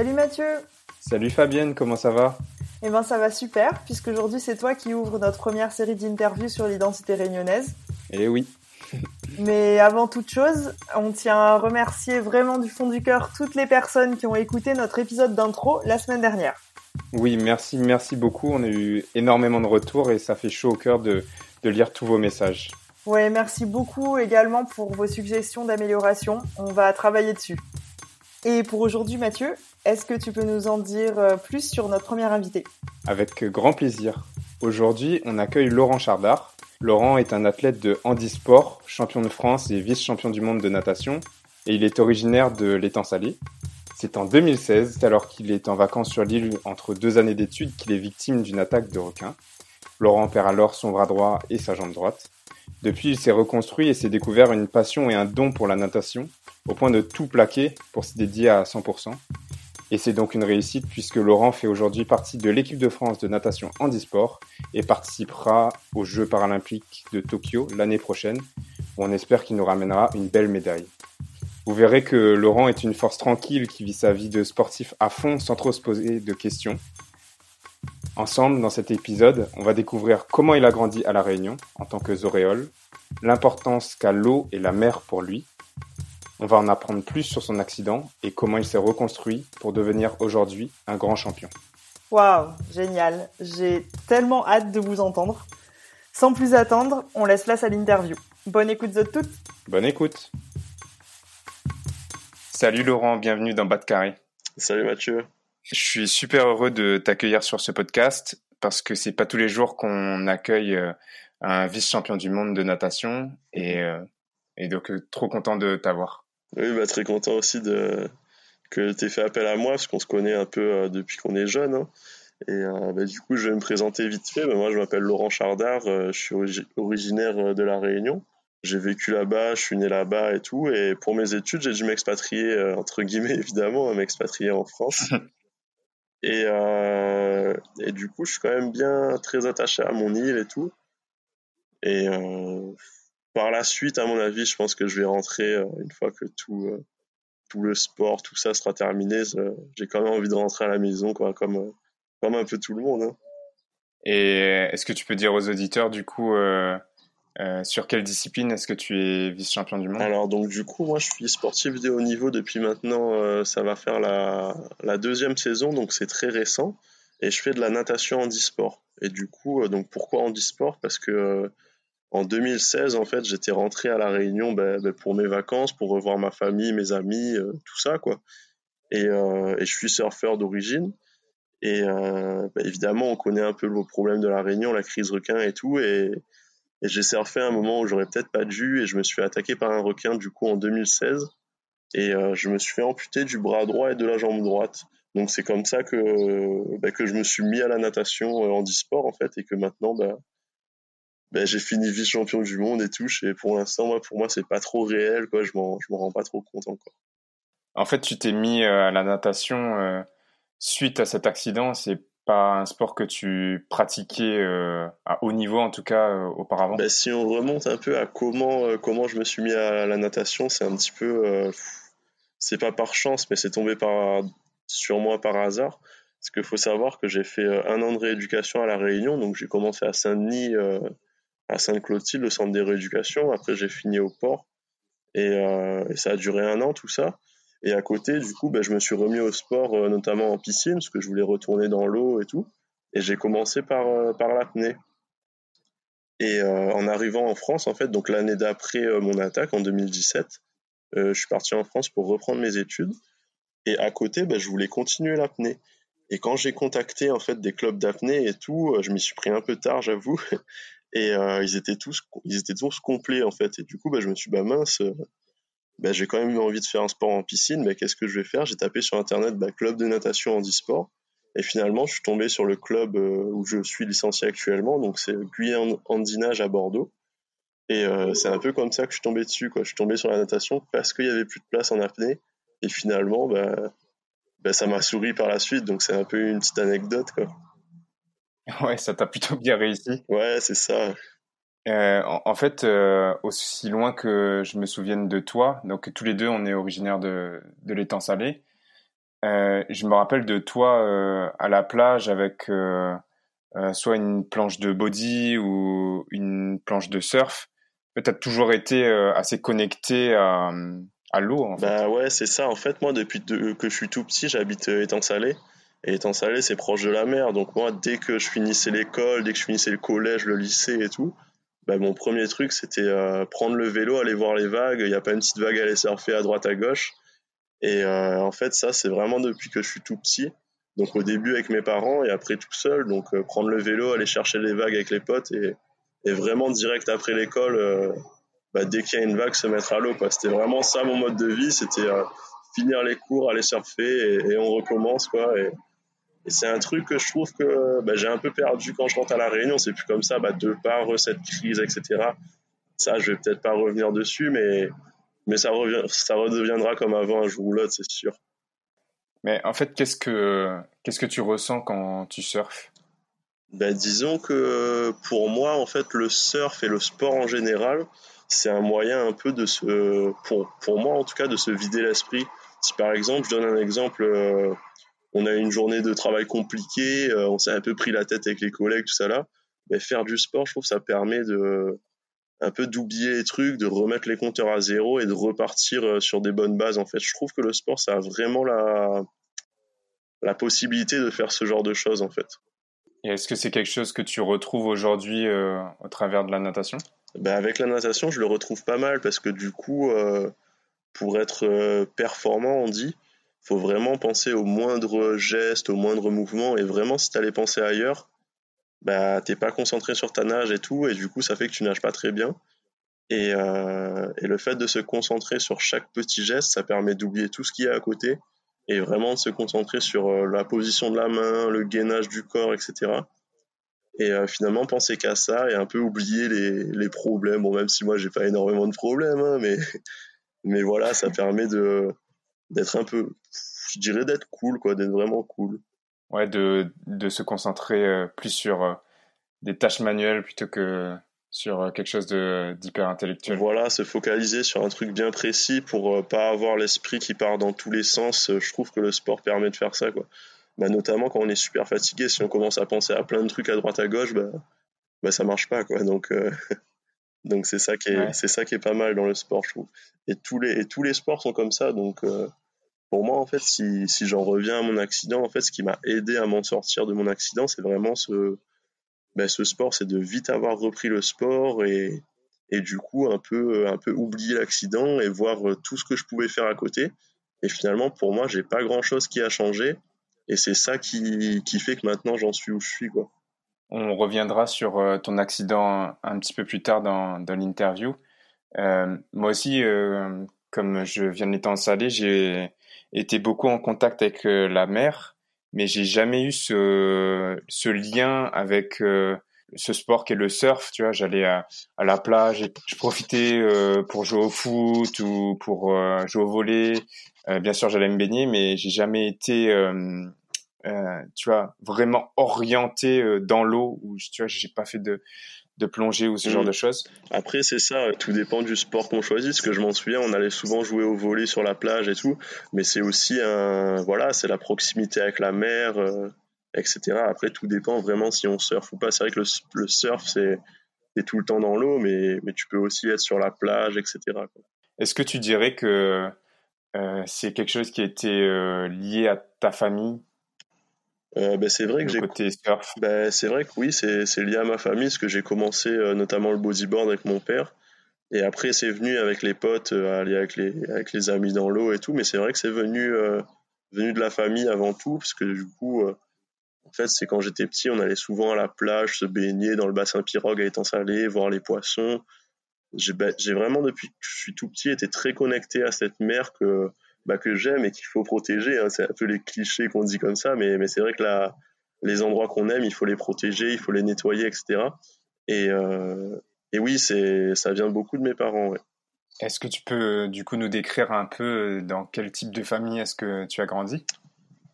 Salut Mathieu Salut Fabienne, comment ça va? Eh ben ça va super, puisqu'aujourd'hui c'est toi qui ouvres notre première série d'interviews sur l'identité réunionnaise. Eh oui. Mais avant toute chose, on tient à remercier vraiment du fond du cœur toutes les personnes qui ont écouté notre épisode d'intro la semaine dernière. Oui, merci, merci beaucoup. On a eu énormément de retours et ça fait chaud au cœur de, de lire tous vos messages. Ouais, merci beaucoup également pour vos suggestions d'amélioration. On va travailler dessus. Et pour aujourd'hui, Mathieu, est-ce que tu peux nous en dire euh, plus sur notre première invité Avec grand plaisir. Aujourd'hui, on accueille Laurent Chardard. Laurent est un athlète de handisport, champion de France et vice-champion du monde de natation, et il est originaire de l'étang salé. C'est en 2016, alors qu'il est en vacances sur l'île entre deux années d'études, qu'il est victime d'une attaque de requin. Laurent perd alors son bras droit et sa jambe droite. Depuis, il s'est reconstruit et s'est découvert une passion et un don pour la natation, au point de tout plaquer pour se dédier à 100%. Et c'est donc une réussite puisque Laurent fait aujourd'hui partie de l'équipe de France de natation handisport et participera aux Jeux paralympiques de Tokyo l'année prochaine, où on espère qu'il nous ramènera une belle médaille. Vous verrez que Laurent est une force tranquille qui vit sa vie de sportif à fond sans trop se poser de questions. Ensemble, dans cet épisode, on va découvrir comment il a grandi à La Réunion en tant que Zoréole, l'importance qu'a l'eau et la mer pour lui, on va en apprendre plus sur son accident et comment il s'est reconstruit pour devenir aujourd'hui un grand champion. Waouh, génial. J'ai tellement hâte de vous entendre. Sans plus attendre, on laisse place à l'interview. Bonne écoute de toutes. Bonne écoute. Salut Laurent, bienvenue dans Bas de Carré. Salut Mathieu. Je suis super heureux de t'accueillir sur ce podcast parce que c'est pas tous les jours qu'on accueille euh, un vice-champion du monde de natation et, euh, et donc euh, trop content de t'avoir. Oui, bah, très content aussi de que tu aies fait appel à moi parce qu'on se connaît un peu depuis qu'on est jeune. Hein. Et bah, du coup, je vais me présenter vite fait. Bah, moi, je m'appelle Laurent Chardard, je suis originaire de La Réunion. J'ai vécu là-bas, je suis né là-bas et tout. Et pour mes études, j'ai dû m'expatrier, entre guillemets évidemment, m'expatrier en France. Et, euh, et du coup, je suis quand même bien très attaché à mon île et tout. Et euh, par la suite, à mon avis, je pense que je vais rentrer euh, une fois que tout, euh, tout le sport, tout ça sera terminé. J'ai quand même envie de rentrer à la maison, quoi, comme, comme un peu tout le monde. Hein. Et est-ce que tu peux dire aux auditeurs, du coup, euh, euh, sur quelle discipline est-ce que tu es vice-champion du monde? Alors donc du coup moi je suis sportif de haut niveau depuis maintenant euh, ça va faire la, la, deuxième saison donc c'est très récent et je fais de la natation handisport et du coup euh, donc pourquoi handisport? Parce que euh, en 2016 en fait j'étais rentré à la Réunion ben, ben, pour mes vacances pour revoir ma famille mes amis euh, tout ça quoi et, et je suis surfeur d'origine et ben, évidemment on connaît un peu le problème de la Réunion la crise requin et tout et j'ai surfé à un moment où j'aurais peut-être pas dû et je me suis fait attaquer par un requin du coup en 2016. Et euh, je me suis fait amputer du bras droit et de la jambe droite. Donc c'est comme ça que, que je me suis mis à la natation euh, en e-sport en fait et que maintenant bah, bah, j'ai fini vice-champion du monde et tout. Et pour l'instant, moi, pour moi, c'est pas trop réel, quoi. Je m'en, je m'en rends pas trop compte encore. En fait, tu t'es mis euh, à la natation euh, suite à cet accident. C'est pas un sport que tu pratiquais euh, à haut niveau, en tout cas euh, auparavant? Ben, Si on remonte un peu à comment, comment je me suis mis à la natation, c'est un petit peu. C'est pas par chance, mais c'est tombé par, sur moi par hasard. Parce qu'il faut savoir que j'ai fait un an de rééducation à La Réunion, donc j'ai commencé à Saint-Denis, à Sainte-Clotilde, le centre des rééducations. Après, j'ai fini au port. Et, et ça a duré un an, tout ça. Et à côté, du coup, ben, je me suis remis au sport, euh, notamment en piscine, parce que je voulais retourner dans l'eau et tout. Et j'ai commencé par, euh, par l'apnée. Et euh, en arrivant en France, en fait, donc l'année d'après euh, mon attaque, en 2017, euh, je suis parti en France pour reprendre mes études. Et à côté, ben, je voulais continuer l'apnée. Et quand j'ai contacté en fait des clubs d'apnée et tout, je m'y suis pris un peu tard, j'avoue. Et ils étaient tous, ils étaient tous complets en fait. Et du coup, ben, je me suis bah mince, bah, j'ai quand même eu envie de faire un sport en piscine, mais qu'est-ce que je vais faire? J'ai tapé sur internet bah, club de natation handisport et finalement je suis tombé sur le club euh, où je suis licencié actuellement, donc c'est Guyane Handinage à Bordeaux. Et euh, c'est un peu comme ça que je suis tombé dessus. Quoi. Je suis tombé sur la natation parce qu'il y avait plus de place en apnée. Et finalement, bah, bah, ça m'a souri par la suite. Donc c'est un peu une petite anecdote. Quoi. Ouais, ça t'a plutôt bien réussi. Ouais, c'est ça. Euh, en, fait, euh, aussi loin que je me souvienne de toi, donc tous les deux, on est originaire de, de l'étang salé. Euh, je me rappelle de toi à la plage avec soit une planche de body ou une planche de surf. Tu as toujours été assez connecté à, à l'eau. En fait. Bah ouais, c'est ça. En fait, moi, depuis que je suis tout petit, j'habite étang salé. Et étang salé, c'est proche de la mer. Donc moi, dès que je finissais l'école, dès que je finissais le collège, le lycée et tout, bah, mon premier truc, c'était euh, prendre le vélo, aller voir les vagues. Il n'y a pas une petite vague à aller surfer à droite, à gauche. Et euh, en fait, ça, c'est vraiment depuis que je suis tout petit. Donc au début avec mes parents et après tout seul. Donc euh, prendre le vélo, aller chercher les vagues avec les potes et, et vraiment direct après l'école, bah, dès qu'il y a une vague, se mettre à l'eau. C'était vraiment ça mon mode de vie. C'était finir les cours, aller surfer et, on recommence. quoi. Et c'est un truc que je trouve que bah, j'ai un peu perdu quand je rentre à la Réunion. C'est plus comme ça, bah, de par cette crise, etc. Ça, je vais peut-être pas revenir dessus, mais, mais ça, revient, ça redeviendra comme avant un jour ou l'autre, c'est sûr. Mais en fait, qu'est-ce que, qu'est-ce que tu ressens quand tu surfes? Bah, Disons que pour moi, en fait, le surf et le sport en général, c'est un moyen un peu de se, pour, pour moi en tout cas, de se vider l'esprit. Si par exemple, je donne un exemple, euh, on a une journée de travail compliquée, euh, on s'est un peu pris la tête avec les collègues, tout ça là. Mais faire du sport, je trouve, ça permet de un peu d'oublier les trucs, de remettre les compteurs à zéro et de repartir euh, sur des bonnes bases. En fait, je trouve que le sport, ça a vraiment la la possibilité de faire ce genre de choses, en fait. Et est-ce que c'est quelque chose que tu retrouves aujourd'hui euh, au travers de la natation? Ben Avec la natation, je le retrouve pas mal parce que du coup, pour être performant, on dit, faut vraiment penser au moindre geste, au moindre mouvement. Et vraiment, si tu allais penser ailleurs, bah, t'es pas concentré sur ta nage et tout. Et du coup, ça fait que tu nages pas très bien. Et, euh, et le fait de se concentrer sur chaque petit geste, ça permet d'oublier tout ce qu'il y a à côté et vraiment de se concentrer sur euh, la position de la main, le gainage du corps, etc. Et euh, finalement, penser qu'à ça et un peu oublier les, les problèmes. Bon, même si moi, j'ai pas énormément de problèmes, hein, mais, mais voilà, ça permet de, d'être un peu, je dirais d'être cool, quoi, d'être vraiment cool. Ouais, de, de se concentrer euh, plus sur euh, des tâches manuelles plutôt que sur euh, quelque chose d'hyper intellectuel. Voilà, se focaliser sur un truc bien précis pour pas avoir l'esprit qui part dans tous les sens. Je trouve que le sport permet de faire ça, quoi. Bah, notamment quand on est super fatigué, si on commence à penser à plein de trucs à droite à gauche, bah, bah ça marche pas, quoi. Donc, donc c'est ça qui est, c'est ça qui est pas mal dans le sport, je trouve. Et tous les, et tous les sports sont comme ça, donc pour moi, en fait, si, j'en reviens à mon accident, en fait, ce qui m'a aidé à m'en sortir de mon accident, c'est vraiment ce, ben, sport, c'est de vite avoir repris le sport et, du coup, un peu, oublier l'accident et voir euh, tout ce que je pouvais faire à côté. Et finalement, pour moi, j'ai pas grand chose qui a changé. Et c'est ça qui, fait que maintenant, j'en suis où je suis, quoi. On reviendra sur euh, ton accident un petit peu plus tard dans, l'interview. Euh, moi aussi, comme je viens de l'étang salé, j'ai été beaucoup en contact avec euh, la mer, mais j'ai jamais eu ce, ce lien avec euh, ce sport qui est le surf. Tu vois, j'allais à, à, la plage, et je profitais euh, pour jouer au foot ou pour jouer au volet. bien sûr, j'allais me baigner, mais j'ai jamais été tu vois, vraiment orienté dans l'eau ou tu vois, j'ai pas fait de de plonger ou ce genre mm. de choses Après, c'est ça, tout dépend du sport qu'on choisit. Ce que je m'en souviens, on allait souvent jouer au volet sur la plage et tout, mais c'est aussi un, voilà, c'est la proximité avec la mer, euh, etc. Après, tout dépend vraiment si on surfe ou pas. C'est vrai que le, surf, c'est tout le temps dans l'eau, mais, mais tu peux aussi être sur la plage, etc. Est-ce que tu dirais que euh, c'est quelque chose qui a été euh, lié à ta famille? Euh, ben, c'est vrai que j'ai ben, c'est vrai que oui c'est c'est lié à ma famille parce que j'ai commencé euh, notamment le bodyboard avec mon père. Et après c'est venu avec les potes euh, aller avec les avec les amis dans l'eau et tout. Mais c'est vrai que c'est venu euh, venu de la famille avant tout parce que du coup en fait c'est quand j'étais petit on allait souvent à la plage se baigner dans le bassin pirogue à étang salé voir les poissons. Bah, j'ai vraiment depuis que je suis tout petit été très connecté à cette mer que bah, que j'aime et qu'il faut protéger. Hein. C'est un peu les clichés qu'on dit comme ça, mais, mais c'est vrai que là, les endroits qu'on aime, il faut les protéger, il faut les nettoyer, etc. Et, euh, et oui, ça vient beaucoup de mes parents. Ouais. Est-ce que tu peux du coup nous décrire un peu dans quel type de famille est-ce que tu as grandi?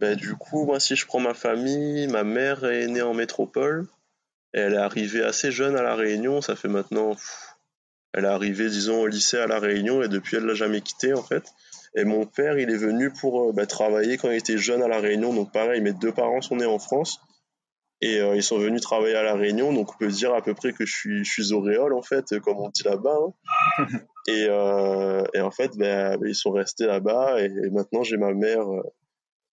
Bah, Du coup, moi, si je prends ma famille, ma mère est née en métropole. Elle est arrivée assez jeune à La Réunion. Ça fait maintenant. elle est arrivée, disons, au lycée à La Réunion et depuis, elle l'a jamais quitté en fait. Et mon père, il est venu pour euh, bah, travailler quand il était jeune à La Réunion. Donc pareil, mes deux parents sont nés en France. Et euh, ils sont venus travailler à La Réunion. Donc on peut dire à peu près que je suis, je suis auréole, en fait, comme on dit là-bas. Hein. et, euh, et, en fait, bah, ils sont restés là-bas. Et, maintenant, j'ai ma mère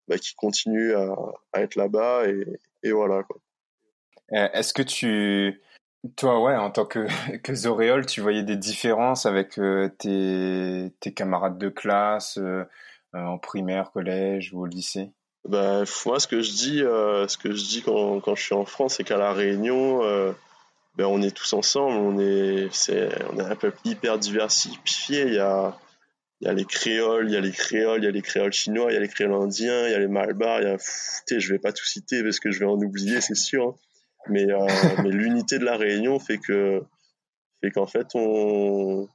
bah, qui continue à, à être là-bas. Et, et voilà. Quoi. Est-ce que tu toi, ouais, en tant que, que Zoréole, tu voyais des différences avec euh, tes, camarades de classe euh, euh, en primaire, collège ou au lycée? Bah, Moi, ce que je dis, ce que je dis quand, je suis en France, c'est qu'à La Réunion, ben, on est tous ensemble, on est, c'est, on est un peuple hyper diversifié. Il y a, il y a les créoles, il y a les créoles, il y a les créoles chinois, il y a les créoles indiens, il y a les malbars, il y a, je vais pas tout citer parce que je vais en oublier, c'est sûr. Hein. Mais, euh, mais l'unité de la Réunion fait que fait qu'en fait on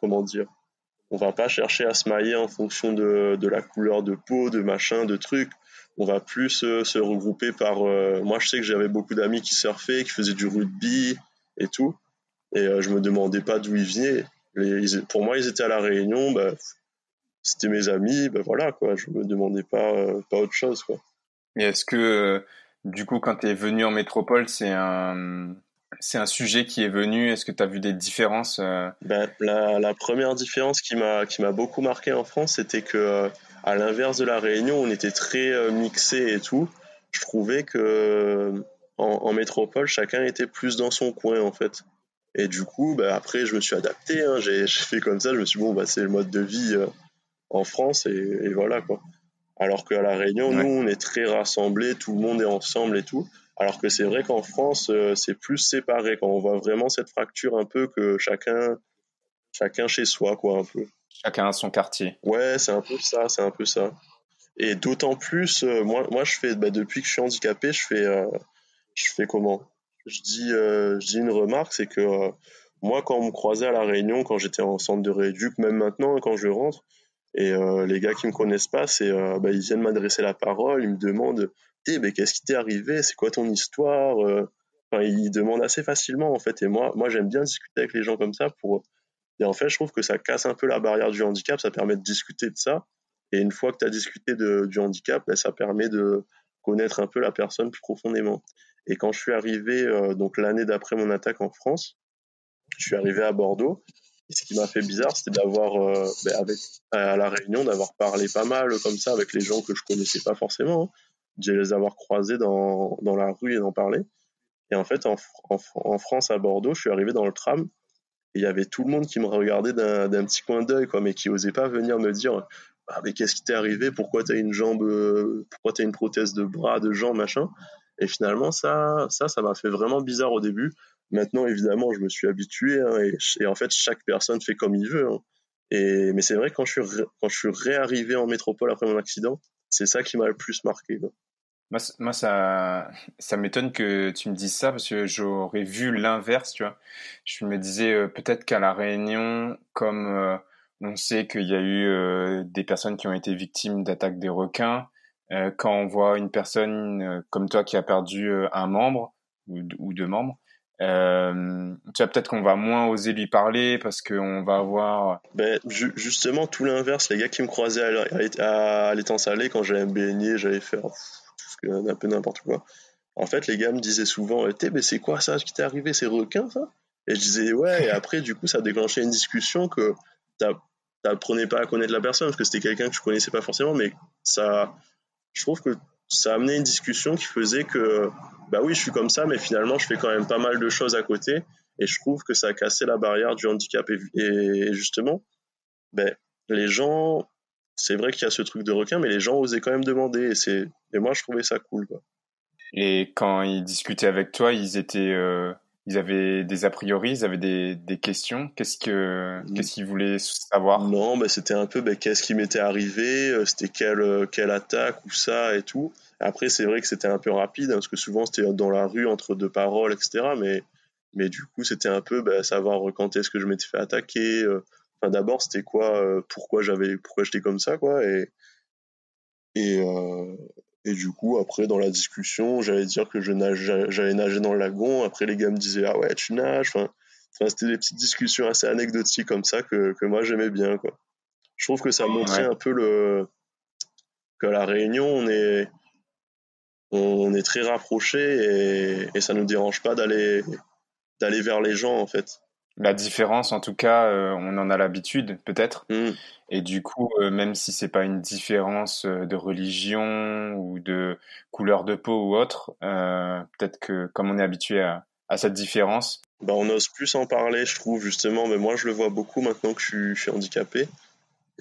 comment dire on va pas chercher à se mailler en fonction de, de la couleur de peau, de machin, de trucs. On va plus euh, se regrouper par. Euh, moi, je sais que j'avais beaucoup d'amis qui surfaient, qui faisaient du rugby et tout, et je me demandais pas d'où ils venaient. Les, pour moi, ils étaient à la Réunion, bah, c'était mes amis, bah voilà quoi. Je me demandais pas pas autre chose quoi. Et est-ce que du coup, quand tu es venu en métropole, c'est un, c'est un sujet qui est venu. Est-ce que tu as vu des différences ben, la, la, première différence qui m'a, qui m'a beaucoup marqué en France, c'était que, euh, à l'inverse de la Réunion, on était très euh, mixé et tout. Je trouvais que en, métropole, chacun était plus dans son coin en fait. Et du coup, ben, après, je me suis adapté. Hein. J'ai, fait comme ça. Je me suis dit, bon, bah, c'est le mode de vie en France et, et voilà quoi. Alors qu'à La Réunion, nous, on est très rassemblés, tout le monde est ensemble et tout. Alors que c'est vrai qu'en France, euh, c'est plus séparé, quand on voit vraiment cette fracture un peu que chacun, chacun chez soi, quoi, un peu. Chacun a son quartier. Ouais, c'est un peu ça, c'est un peu ça. Et d'autant plus, euh, moi, moi, je fais, bah, depuis que je suis handicapé, je fais, euh, je fais comment? Je dis, je dis une remarque, c'est que moi, quand on me croisait à La Réunion, quand j'étais en centre de rééduc, même maintenant, quand je rentre, et euh, les gars qui me connaissent pas, c'est euh, bah, ils viennent m'adresser la parole, ils me demandent "Eh qu'est-ce qui t'est arrivé? C'est quoi ton histoire euh Enfin, ils demandent assez facilement en fait. Et moi, moi j'aime bien discuter avec les gens comme ça pour. Et en fait, je trouve que ça casse un peu la barrière du handicap, ça permet de discuter de ça. Et une fois que tu as discuté du handicap, ben, ça permet de connaître un peu la personne plus profondément. Et quand je suis arrivé, donc l'année d'après mon attaque en France, je suis arrivé à Bordeaux ce qui m'a fait bizarre, c'était d'avoir, euh, ben à la réunion, d'avoir parlé pas mal comme ça avec les gens que je connaissais pas forcément. Hein. De les avoir croisés dans, la rue et d'en parler. Et en fait, en, en, France, à Bordeaux, je suis arrivé dans le tram et il y avait tout le monde qui me regardait d'un petit coin d'œil, quoi, mais qui osait pas venir me dire ah, mais qu'est-ce qui t'est arrivé? Pourquoi t'as une jambe Pourquoi t'as une prothèse de bras, de jambe, machin? Et finalement, ça, ça, ça m'a fait vraiment bizarre au début Maintenant, évidemment, je me suis habitué hein, et, en fait, chaque personne fait comme il veut. Hein. Et, mais c'est vrai, quand je, suis quand je suis réarrivé en métropole après mon accident, c'est ça qui m'a le plus marqué. Moi, moi, ça, ça m'étonne que tu me dises ça parce que j'aurais vu l'inverse, tu vois. Je me disais euh, peut-être qu'à La Réunion, comme euh, on sait qu'il y a eu euh, des personnes qui ont été victimes d'attaques des requins, quand on voit une personne comme toi qui a perdu un membre ou deux membres, euh, tu vois, peut-être qu'on va moins oser lui parler parce qu'on va avoir. Ben, justement, tout l'inverse. Les gars qui me croisaient à, l'étang salé, quand j'allais me baigner, j'allais faire un peu n'importe quoi. En fait, les gars me disaient souvent eh, mais c'est quoi ça? Qui t'est arrivé? C'est requin, ça? Et je disais Ouais, et après, du coup, ça déclenchait une discussion que t'apprenais pas à connaître la personne parce que c'était quelqu'un que tu connaissais pas forcément, mais ça. Je trouve que ça a amené une discussion qui faisait que bah oui, je suis comme ça, mais finalement, je fais quand même pas mal de choses à côté. Et je trouve que ça a cassé la barrière du handicap. Et, justement, ben, les gens, c'est vrai qu'il y a ce truc de requin, mais les gens osaient quand même demander. Et, et moi, je trouvais ça cool. Et quand ils discutaient avec toi, ils étaient, euh, ils avaient des a priori, ils avaient des, des questions. Qu'est-ce que mm. qu'est-ce qu'ils voulaient savoir? Non, bah, c'était un peu bah, qu'est-ce qui m'était arrivé, euh, c'était quelle euh, quelle attaque ou ça et tout. Après, c'est vrai que c'était un peu rapide hein, parce que souvent c'était dans la rue entre deux paroles, etc. Mais mais du coup, c'était un peu bah, savoir quand est-ce que je m'étais fait attaquer. Euh. Enfin, d'abord, c'était quoi, pourquoi j'avais, pourquoi j'étais comme ça, quoi. Et et, et du coup, après, dans la discussion, j'allais dire que je nage, j'allais nager dans le lagon. Après, les gars me disaient, ah ouais, tu nages. Enfin, c'était des petites discussions assez anecdotiques comme ça que, que moi j'aimais bien, quoi. Je trouve que ça montrait un peu le, que la Réunion, on est, on est très rapprochés et, et ça nous dérange pas d'aller, d'aller vers les gens, en fait la différence, en tout cas, euh, on en a l'habitude, peut-être. Mm. Et du coup, euh, même si c'est pas une différence euh, de religion ou de couleur de peau ou autre, peut-être que comme on est habitué à, cette différence, bah, on ose plus en parler, je trouve justement. Mais moi, je le vois beaucoup maintenant que je suis, handicapé,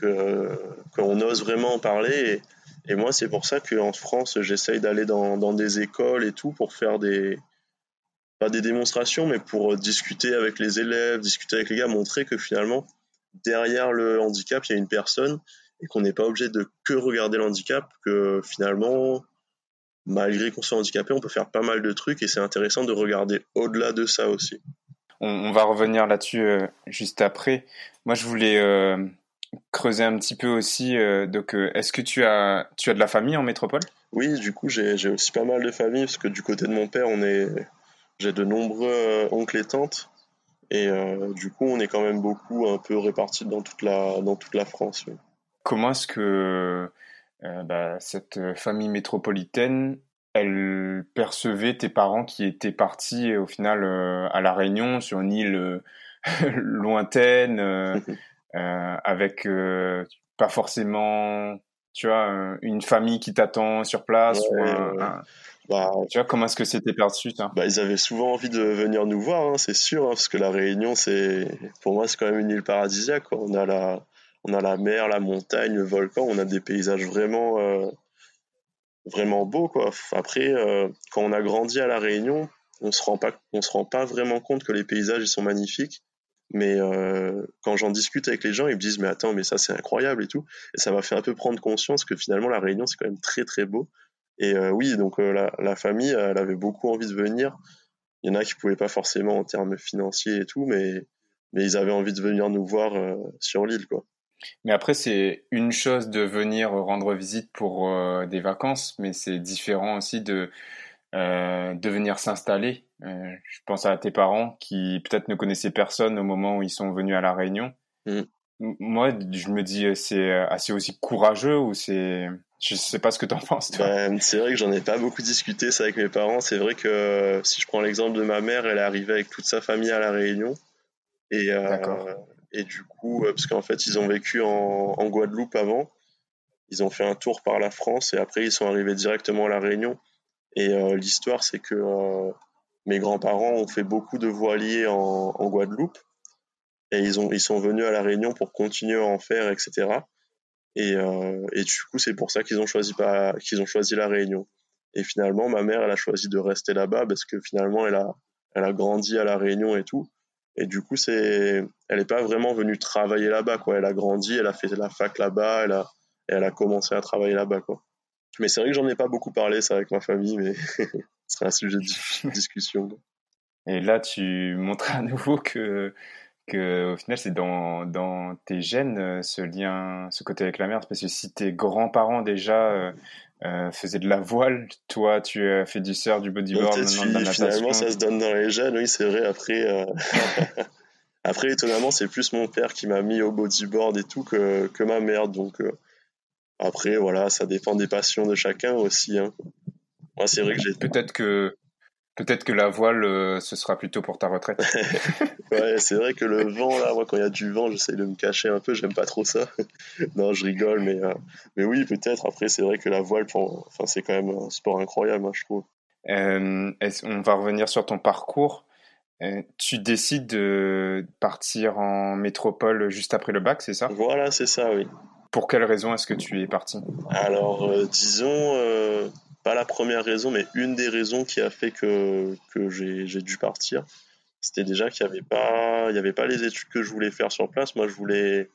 que qu'on ose vraiment en parler. Et, moi, c'est pour ça qu'en France, j'essaye d'aller dans, dans des écoles et tout pour faire des pas des démonstrations, mais pour euh, discuter avec les élèves, discuter avec les gars, montrer que finalement, derrière le handicap, il y a une personne et qu'on n'est pas obligé de que regarder le handicap, que finalement, malgré qu'on soit handicapé, on peut faire pas mal de trucs et c'est intéressant de regarder au-delà de ça aussi. On, va revenir là-dessus euh, juste après. Moi, je voulais euh, creuser un petit peu aussi. donc, est-ce que tu as, tu as de la famille en métropole? Oui, du coup, j'ai aussi pas mal de famille parce que du côté de mon père, on est j'ai de nombreux euh, oncles et tantes. Et euh, du coup, on est quand même beaucoup un peu répartis dans toute la, dans toute la France. Comment est-ce que euh, bah, cette famille métropolitaine, elle percevait tes parents qui étaient partis au final à La Réunion, sur une île lointaine, avec pas forcément tu vois, une famille qui t'attend sur place ou un, bah, tu vois, comment est-ce que c'était perçu bah, Ils avaient souvent envie de venir nous voir, hein, c'est sûr, hein, parce que la Réunion, c'est pour moi, c'est quand même une île paradisiaque. Quoi. On, a la... on a la mer, la montagne, le volcan, on a des paysages vraiment, euh, vraiment beaux. Quoi. Après, euh, quand on a grandi à la Réunion, on se rend pas, on se rend pas vraiment compte que les paysages ils sont magnifiques. Mais euh, quand j'en discute avec les gens, ils me disent mais attends, mais ça c'est incroyable et tout. Et ça m'a fait un peu prendre conscience que finalement la Réunion c'est quand même très très beau et euh, oui, donc euh, la, la, famille, elle avait beaucoup envie de venir. Il y en a qui pouvaient pas forcément en termes financiers et tout, mais, mais ils avaient envie de venir nous voir euh, sur l'île, quoi. Mais après, c'est une chose de venir rendre visite pour des vacances, mais c'est différent aussi de, de venir s'installer. je pense à tes parents qui peut-être ne connaissaient personne au moment où ils sont venus à La Réunion. Mm. Moi, je me dis, c'est assez aussi courageux ou c'est je sais pas ce que tu en penses, toi. Ben, c'est vrai que j'en ai pas beaucoup discuté ça avec mes parents. C'est vrai que si je prends l'exemple de ma mère, elle est arrivée avec toute sa famille à La Réunion. Et, euh, et du coup, euh, parce qu'en fait, ils ont vécu en, en, Guadeloupe avant. Ils ont fait un tour par la France et après, ils sont arrivés directement à La Réunion. Et euh, l'histoire, c'est que euh, mes grands-parents ont fait beaucoup de voiliers en, en Guadeloupe. Et ils, ont, ils sont venus à La Réunion pour continuer à en faire, etc. Et, euh, et du coup, c'est pour ça qu'ils ont choisi pas, qu'ils ont choisi la Réunion. Et finalement, ma mère, elle a choisi de rester là-bas parce que finalement, elle a, elle a grandi à la Réunion et tout. Et du coup, c'est, elle n'est pas vraiment venue travailler là-bas, quoi. Elle a grandi, elle a fait la fac là-bas, elle a, et elle a commencé à travailler là-bas, quoi. Mais c'est vrai que j'en ai pas beaucoup parlé, ça, avec ma famille, mais ce serait un sujet de discussion. Et là, tu montres à nouveau que au final c'est dans, dans, tes gènes euh, ce lien, ce côté avec la mer, parce que si tes grands-parents déjà euh, euh, faisaient de la voile, toi tu as fait du surf, du bodyboard, maintenant de la natation. Finalement ça se donne dans les gènes, oui c'est vrai. Après, après étonnamment c'est plus mon père qui m'a mis au bodyboard et tout que, que ma mère, donc après voilà ça dépend des passions de chacun aussi. Hein. Moi c'est vrai que j'ai. Peut-être que Peut-être que la voile, euh, ce sera plutôt pour ta retraite. ouais, c'est vrai que le vent, là, moi, quand il y a du vent, j'essaie de me cacher un peu, j'aime pas trop ça. non, je rigole, mais, euh, mais oui, peut-être. Après, c'est vrai que la voile, enfin, c'est quand même un sport incroyable, hein, je trouve. Euh, on va revenir sur ton parcours. tu décides de partir en métropole juste après le bac, c'est ça? Voilà, c'est ça, oui. Pour quelle raison est-ce que tu es parti? Alors, disons pas la première raison, mais une des raisons qui a fait que, que j'ai dû partir, c'était déjà qu'il n'y avait pas, il y avait pas les études que je voulais faire sur place. Moi, je voulais,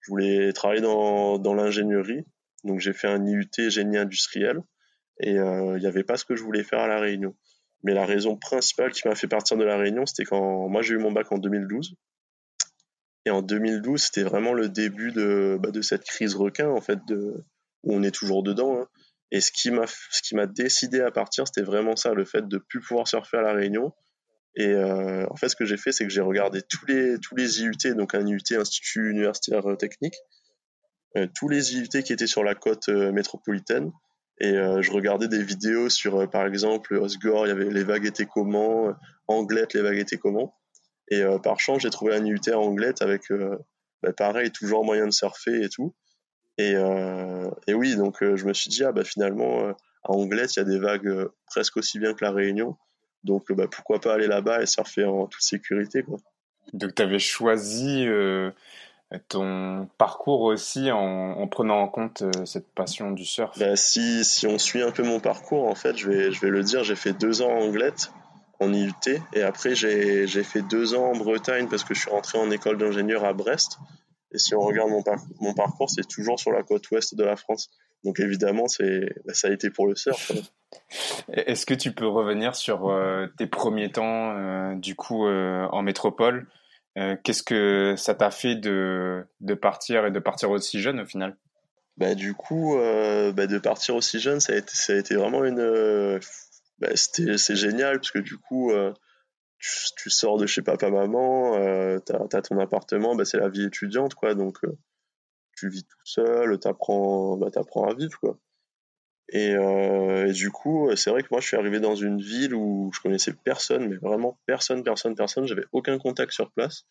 je voulais travailler dans, dans l'ingénierie. Donc, j'ai fait un IUT génie industriel et euh, il n'y avait pas ce que je voulais faire à la Réunion. Mais la raison principale qui m'a fait partir de la Réunion, c'était quand moi j'ai eu mon bac en 2012. Et en 2012, c'était vraiment le début de, bah, de cette crise requin, en fait, où on est toujours dedans. Hein. Et ce qui m'a ce qui m'a décidé à partir, c'était vraiment ça, le fait de plus pouvoir surfer à la Réunion. Et euh, en fait, ce que j'ai fait, c'est que j'ai regardé tous les tous les IUT, donc un IUT Institut universitaire technique, euh, tous les IUT qui étaient sur la côte euh, métropolitaine. Et euh, je regardais des vidéos sur, euh, par exemple, Osgore, il y avait les vagues étaient comment, Anglette, les vagues étaient comment. Et par chance, j'ai trouvé un IUT à Anglette avec, bah, pareil, toujours moyen de surfer et tout. Et, et oui, donc je me suis dit, ah bah finalement, à Anglette, il y a des vagues presque aussi bien que la Réunion. Donc bah, pourquoi pas aller là-bas et surfer en toute sécurité. Quoi. Donc tu avais choisi euh, ton parcours aussi en, prenant en compte euh, cette passion du surf bah, si, si on suit un peu mon parcours, en fait, je vais, je vais le dire, j'ai fait deux ans en Anglette, en IUT, et après j'ai fait deux ans en Bretagne parce que je suis rentré en école d'ingénieur à Brest. Et si on regarde mon, mon parcours, c'est toujours sur la côte ouest de la France. Donc évidemment, c'est bah, ça a été pour le surf. Est-ce que tu peux revenir sur euh, tes premiers temps, euh, du coup, en métropole? Euh, qu'est-ce que ça t'a fait de, de partir et de partir aussi jeune au final? Bah, Du coup, euh, bah, de partir aussi jeune, ça a été, ça a été vraiment une. Euh, bah, c'est génial parce que du coup, tu, tu, sors de chez papa-maman, tu as, ton appartement, bah, c'est la vie étudiante, quoi. Donc, tu vis tout seul, tu apprends, bah, apprends à vivre, quoi. Et, et, du coup, c'est vrai que moi, je suis arrivé dans une ville où je connaissais personne, mais vraiment personne, personne, personne. J'avais aucun contact sur place.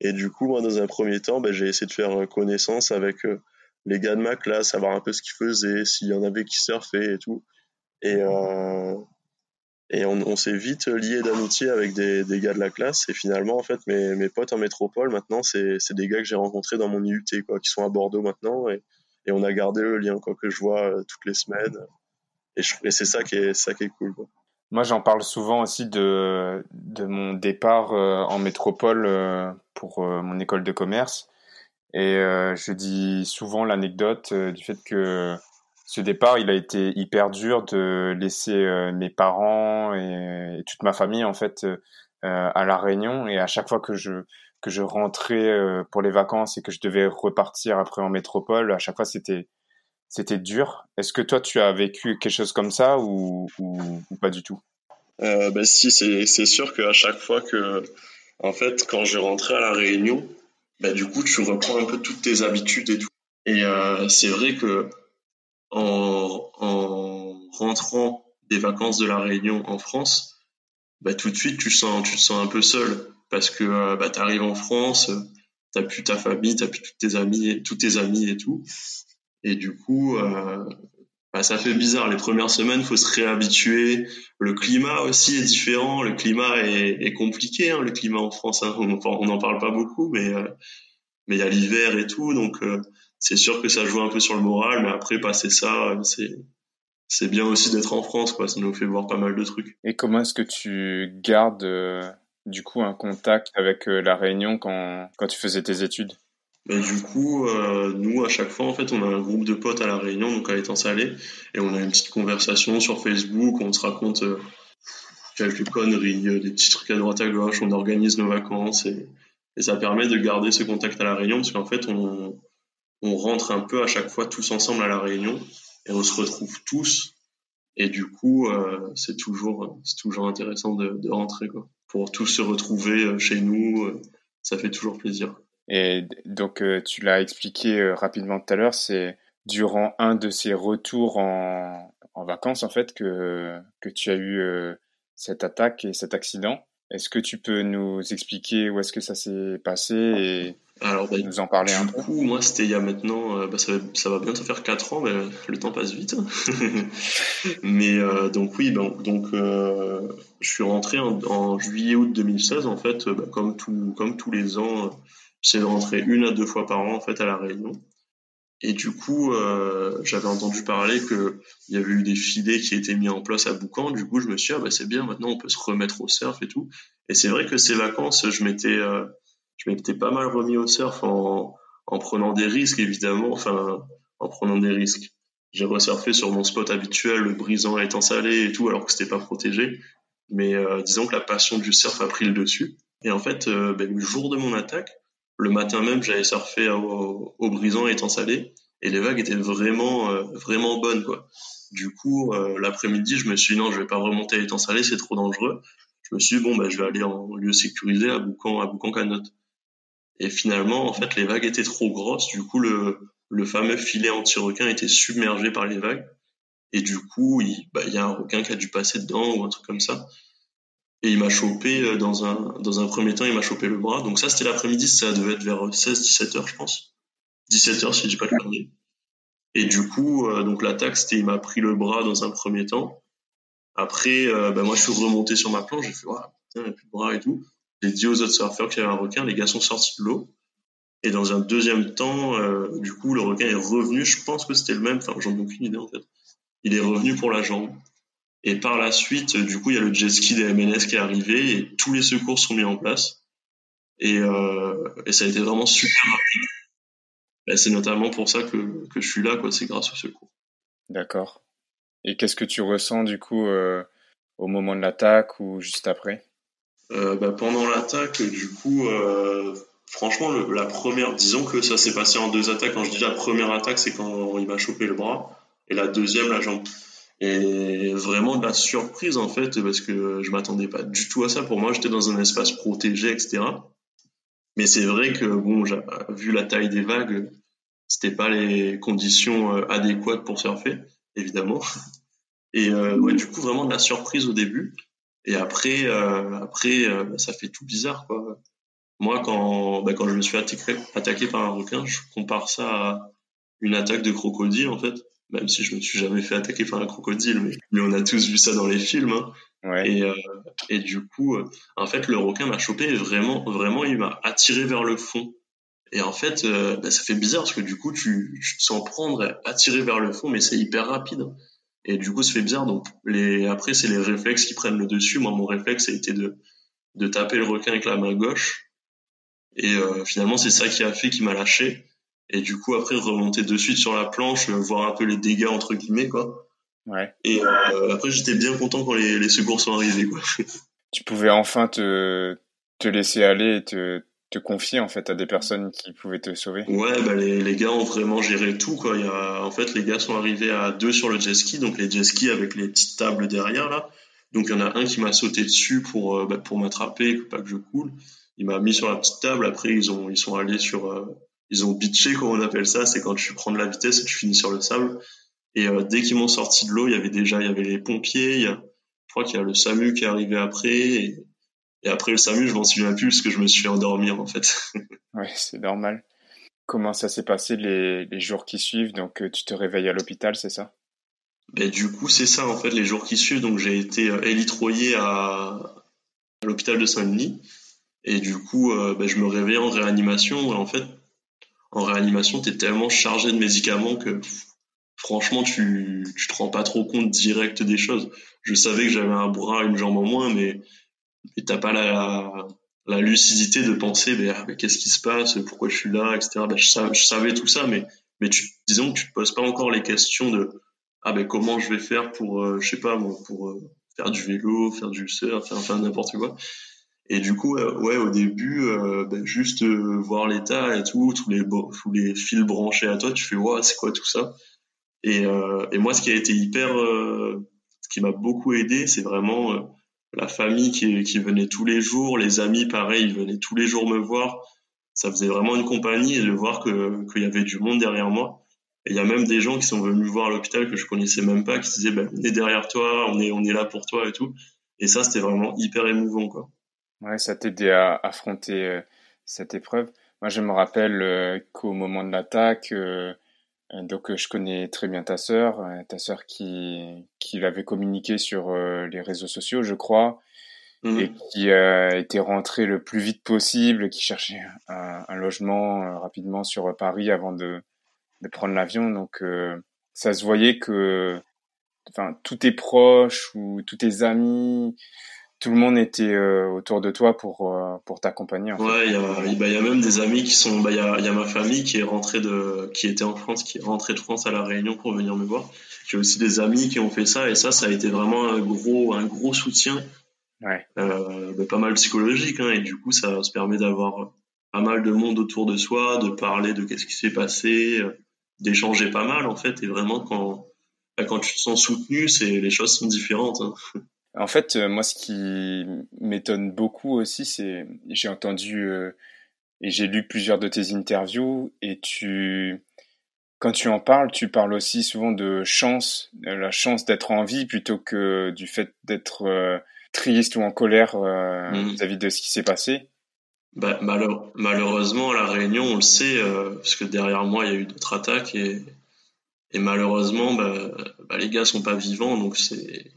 Et du coup, moi, dans un premier temps, ben, j'ai essayé de faire connaissance avec euh, les gars de ma classe, savoir un peu ce qu'ils faisaient, s'il y en avait qui surfaient et tout. Et, euh, et on, on s'est vite lié d'amitié avec des, des, gars de la classe. Et finalement, en fait, mes, mes potes en métropole, maintenant, c'est des gars que j'ai rencontrés dans mon IUT, quoi, qui sont à Bordeaux maintenant. Et, et on a gardé le lien quoi que je vois euh, toutes les semaines et, et c'est ça qui est ça qui est cool quoi. Moi, j'en parle souvent aussi de, de mon départ euh, en métropole euh, pour mon école de commerce. Et je dis souvent l'anecdote du fait que ce départ, il a été hyper dur de laisser mes parents et, toute ma famille, en fait, à La Réunion. Et à chaque fois que je, que je rentrais euh, pour les vacances et que je devais repartir après en métropole, à chaque fois c'était c'était dur. Est-ce que toi tu as vécu quelque chose comme ça ou, ou, pas du tout? Euh, ben si, c'est sûr qu'à chaque fois que, en fait, quand je rentrais à la Réunion, ben du coup tu reprends un peu toutes tes habitudes et tout. Et euh, c'est vrai que en, en rentrant des vacances de la Réunion en France, ben tout de suite tu sens tu te sens un peu seul parce que euh, bah, tu arrives en France, euh, t'as plus ta famille, t'as plus toutes tes amis, et, tous tes amis et tout. Et du coup, euh, bah, ça fait bizarre. Les premières semaines, faut se réhabituer. Le climat aussi est différent. Le climat est, compliqué. Hein, le climat en France, hein. on n'en parle pas beaucoup, mais euh, mais il y a l'hiver et tout, donc c'est sûr que ça joue un peu sur le moral. Mais après, passer ça, c'est c'est bien aussi d'être en France, quoi. Ça nous fait voir pas mal de trucs. Et comment est-ce que tu gardes du coup un contact avec euh, la Réunion quand, quand tu faisais tes études? Ben, du coup, euh, nous, à chaque fois, en fait, on a un groupe de potes à La Réunion, donc à étant salé, et on a une petite conversation sur Facebook, on se raconte euh, quelques conneries, des petits trucs à droite à gauche, on organise nos vacances, et, et ça permet de garder ce contact à La Réunion, parce qu'en fait, on, on rentre un peu à chaque fois tous ensemble à La Réunion, et on se retrouve tous, et du coup, c'est toujours, c'est toujours intéressant de, de rentrer, quoi pour tous se retrouver euh, chez nous. Euh, ça fait toujours plaisir. Et donc, euh, tu l'as expliqué rapidement tout à l'heure, c'est durant un de ces retours en, en, vacances, en fait, que, que tu as eu cette attaque et cet accident. Est-ce que tu peux nous expliquer où est-ce que ça s'est passé alors, bah, nous en parler un peu. Du coup, moi, c'était il y a maintenant, euh, bah, ça, va, ça, va, bientôt faire 4 ans, mais le temps passe vite. mais euh, donc oui, ben, donc euh, je suis rentré en, juillet-août 2016 en fait, bah, comme tout, comme tous les ans, j'essaie de rentrer une à deux fois par an en fait à la Réunion. Et du coup, euh, j'avais entendu parler qu'il y avait eu des filets qui étaient mis en place à Boucan. Du coup, je me suis dit, ah, bah, c'est bien, maintenant on peut se remettre au surf et tout. Et c'est vrai que ces vacances, je m'étais, euh, je m'étais pas mal remis au surf en, en prenant des risques, évidemment. Enfin, en prenant des risques. J'ai resurfé sur mon spot habituel, le brisant étant salé et tout, alors que c'était pas protégé. Mais euh, disons que la passion du surf a pris le dessus. Et en fait, euh, ben, le jour de mon attaque, le matin même, j'avais surfé au, au brisant étant salé et les vagues étaient vraiment euh, vraiment bonnes quoi. Du coup, euh, l'après-midi, je me suis dit non, je vais pas remonter à étant salé, c'est trop dangereux. Je me suis dit bon bah je vais aller en lieu sécurisé à Boucan à Boucan. Et finalement, en fait, les vagues étaient trop grosses. Du coup, le le fameux filet anti-requin était submergé par les vagues. Et du coup, il, bah, y a un requin qui a dû passer dedans ou un truc comme ça. Et il m'a chopé euh, dans un, dans un premier temps, il m'a chopé le bras. Donc ça, c'était l'après-midi, ça devait être vers 16-17 heures, je pense. 17 heures, si je dis pas de conneries. Et du coup, euh, donc l'attaque, c'était, il m'a pris le bras dans un premier temps. Après, euh, ben moi, je suis remonté sur ma planche, j'ai fait, ouais, putain, il n'y a plus de bras et tout. J'ai dit aux autres surfeurs qu'il y avait un requin, les gars sont sortis de l'eau. Et dans un deuxième temps, euh, du coup, le requin est revenu, je pense que c'était le même, enfin, j'en ai aucune idée, en fait. Il est revenu pour la jambe. Et par la suite, du coup, il y a le jet ski des MNS qui est arrivé et tous les secours sont mis en place. Et, euh, et ça a été vraiment super rapide. Ben, c'est notamment pour ça que, que je suis là, quoi. C'est grâce au secours. D'accord. Et qu'est-ce que tu ressens du coup euh, au moment de l'attaque ou juste après? Euh, ben, Pendant l'attaque, du coup, euh, franchement, le, la première, disons que ça s'est passé en deux attaques. Quand je dis la première attaque, c'est quand il m'a chopé le bras, et la deuxième, la jambe. Et vraiment de la surprise en fait, parce que je m'attendais pas du tout à ça. Pour moi, j'étais dans un espace protégé, etc. Mais c'est vrai que bon, vu la taille des vagues, c'était pas les conditions euh, adéquates pour surfer, évidemment. Et euh, ouais, du coup, vraiment de la surprise au début. Et après, euh, après, euh, ça fait tout bizarre, quoi. Moi, quand, bah, quand je me suis attaqué, attaqué par un requin, je compare ça à une attaque de crocodile, en fait même si je me suis jamais fait attaquer par un crocodile, mais, mais on a tous vu ça dans les films. Hein. Ouais. Et, euh, et du coup, euh, en fait, le requin m'a chopé et vraiment, vraiment, il m'a attiré vers le fond. Et en fait, euh, bah, ça fait bizarre parce que du coup, tu, tu te sens prendre attirer vers le fond, mais c'est hyper rapide. Et du coup, ça fait bizarre. Donc, les, après, c'est les réflexes qui prennent le dessus. Moi, mon réflexe a été de, de taper le requin avec la main gauche. Et euh, finalement, c'est ça qui a fait qu'il m'a lâché et du coup après remonter de suite sur la planche, voir un peu les dégâts entre guillemets quoi. Ouais. Et euh, après j'étais bien content quand les, les secours sont arrivés quoi. Tu pouvais enfin te, te laisser aller et te, te confier en fait à des personnes qui pouvaient te sauver. Ouais, bah les, les gars ont vraiment géré tout quoi. Il y a, en fait les gars sont arrivés à deux sur le jet ski, donc les jet skis avec les petites tables derrière là. Donc il y en a un qui m'a sauté dessus pour euh, bah, pour m'attraper, pas que je coule. Il m'a mis sur la petite table. Après ils ont ils sont allés sur euh, ils ont bitché comme on appelle ça, c'est quand tu prends de la vitesse et tu finis sur le sable. Et euh, dès qu'ils m'ont sorti de l'eau, il y avait déjà, il y avait les pompiers, y a, je crois qu'il y a le SAMU qui est arrivé après. Et après le SAMU, je m'en souviens plus parce que je me suis endormi en fait. ouais, c'est normal. Comment ça s'est passé les, les jours qui suivent? Donc euh, tu te réveilles à l'hôpital, c'est ça? Ben, Du coup, c'est ça en fait, les jours qui suivent. Donc j'ai été euh, élitroyé à, à l'hôpital de Saint-Denis. Et du coup, euh, ben, je me réveille en réanimation. Et en fait, en réanimation, tu es tellement chargé de médicaments que franchement, tu, tu te rends pas trop compte direct des choses. Je savais que j'avais un bras, une jambe en moins, mais, mais t'as pas la, lucidité de penser, ah, mais qu'est-ce qui se passe, pourquoi je suis là, etc. Ben, je, savais, tout ça, mais, mais disons que tu te poses pas encore les questions de, ah ben comment je vais faire pour, euh, je sais pas, pour euh, faire du vélo, faire du surf, faire, faire n'importe quoi. Et du coup, euh, ouais, au début, ben, juste voir l'état et tout, tous les, tous les fils branchés à toi, tu fais, ouais, c'est quoi tout ça? Et, et moi, ce qui a été hyper, ce qui m'a beaucoup aidé, c'est vraiment la famille qui, venait tous les jours, les amis, pareil, ils venaient tous les jours me voir. Ça faisait vraiment une compagnie et de voir que qu'il y avait du monde derrière moi. Et il y a même des gens qui sont venus me voir à l'hôpital que je connaissais même pas, qui disaient, ben, on est derrière toi, on est, on est là pour toi et tout. Et ça, c'était vraiment hyper émouvant, quoi. Ouais, ça t'aidait à affronter euh, cette épreuve. Moi, je me rappelle euh, qu'au moment de l'attaque, euh, donc je connais très bien ta sœur, ta sœur qui qui l'avait communiqué sur les réseaux sociaux, je crois, et qui était rentrée le plus vite possible, qui cherchait un, un logement rapidement sur Paris avant de de prendre l'avion. Donc, ça se voyait que enfin, tous tes proches ou tous tes amis, tout le monde était euh, autour de toi pour euh, pour t'accompagner. Ouais, il y a, bah, y a même des amis qui sont, bah, il y a, y a ma famille qui est rentrée de, qui était en France, qui est rentrée de France à la Réunion pour venir me voir. J'ai aussi des amis qui ont fait ça et ça, ça a été vraiment un gros, un gros soutien. Ouais. Euh, bah, pas mal psychologique hein, et du coup, ça se permet d'avoir pas mal de monde autour de soi, de parler de qu'est-ce qui s'est passé, euh, d'échanger pas mal en fait et vraiment quand bah, quand tu te sens soutenu, c'est les choses sont différentes. Hein. En fait, euh, moi, ce qui m'étonne beaucoup aussi, c'est j'ai entendu euh, et j'ai lu plusieurs de tes interviews et tu, quand tu en parles, tu parles aussi souvent de chance, la chance d'être en vie plutôt que du fait d'être euh, triste ou en colère mmh. vis-à-vis de ce qui s'est passé. Bah, malheureusement, à la Réunion, on le sait, parce que derrière moi, il y a eu d'autres attaques et, et malheureusement, bah, bah, les gars sont pas vivants, donc c'est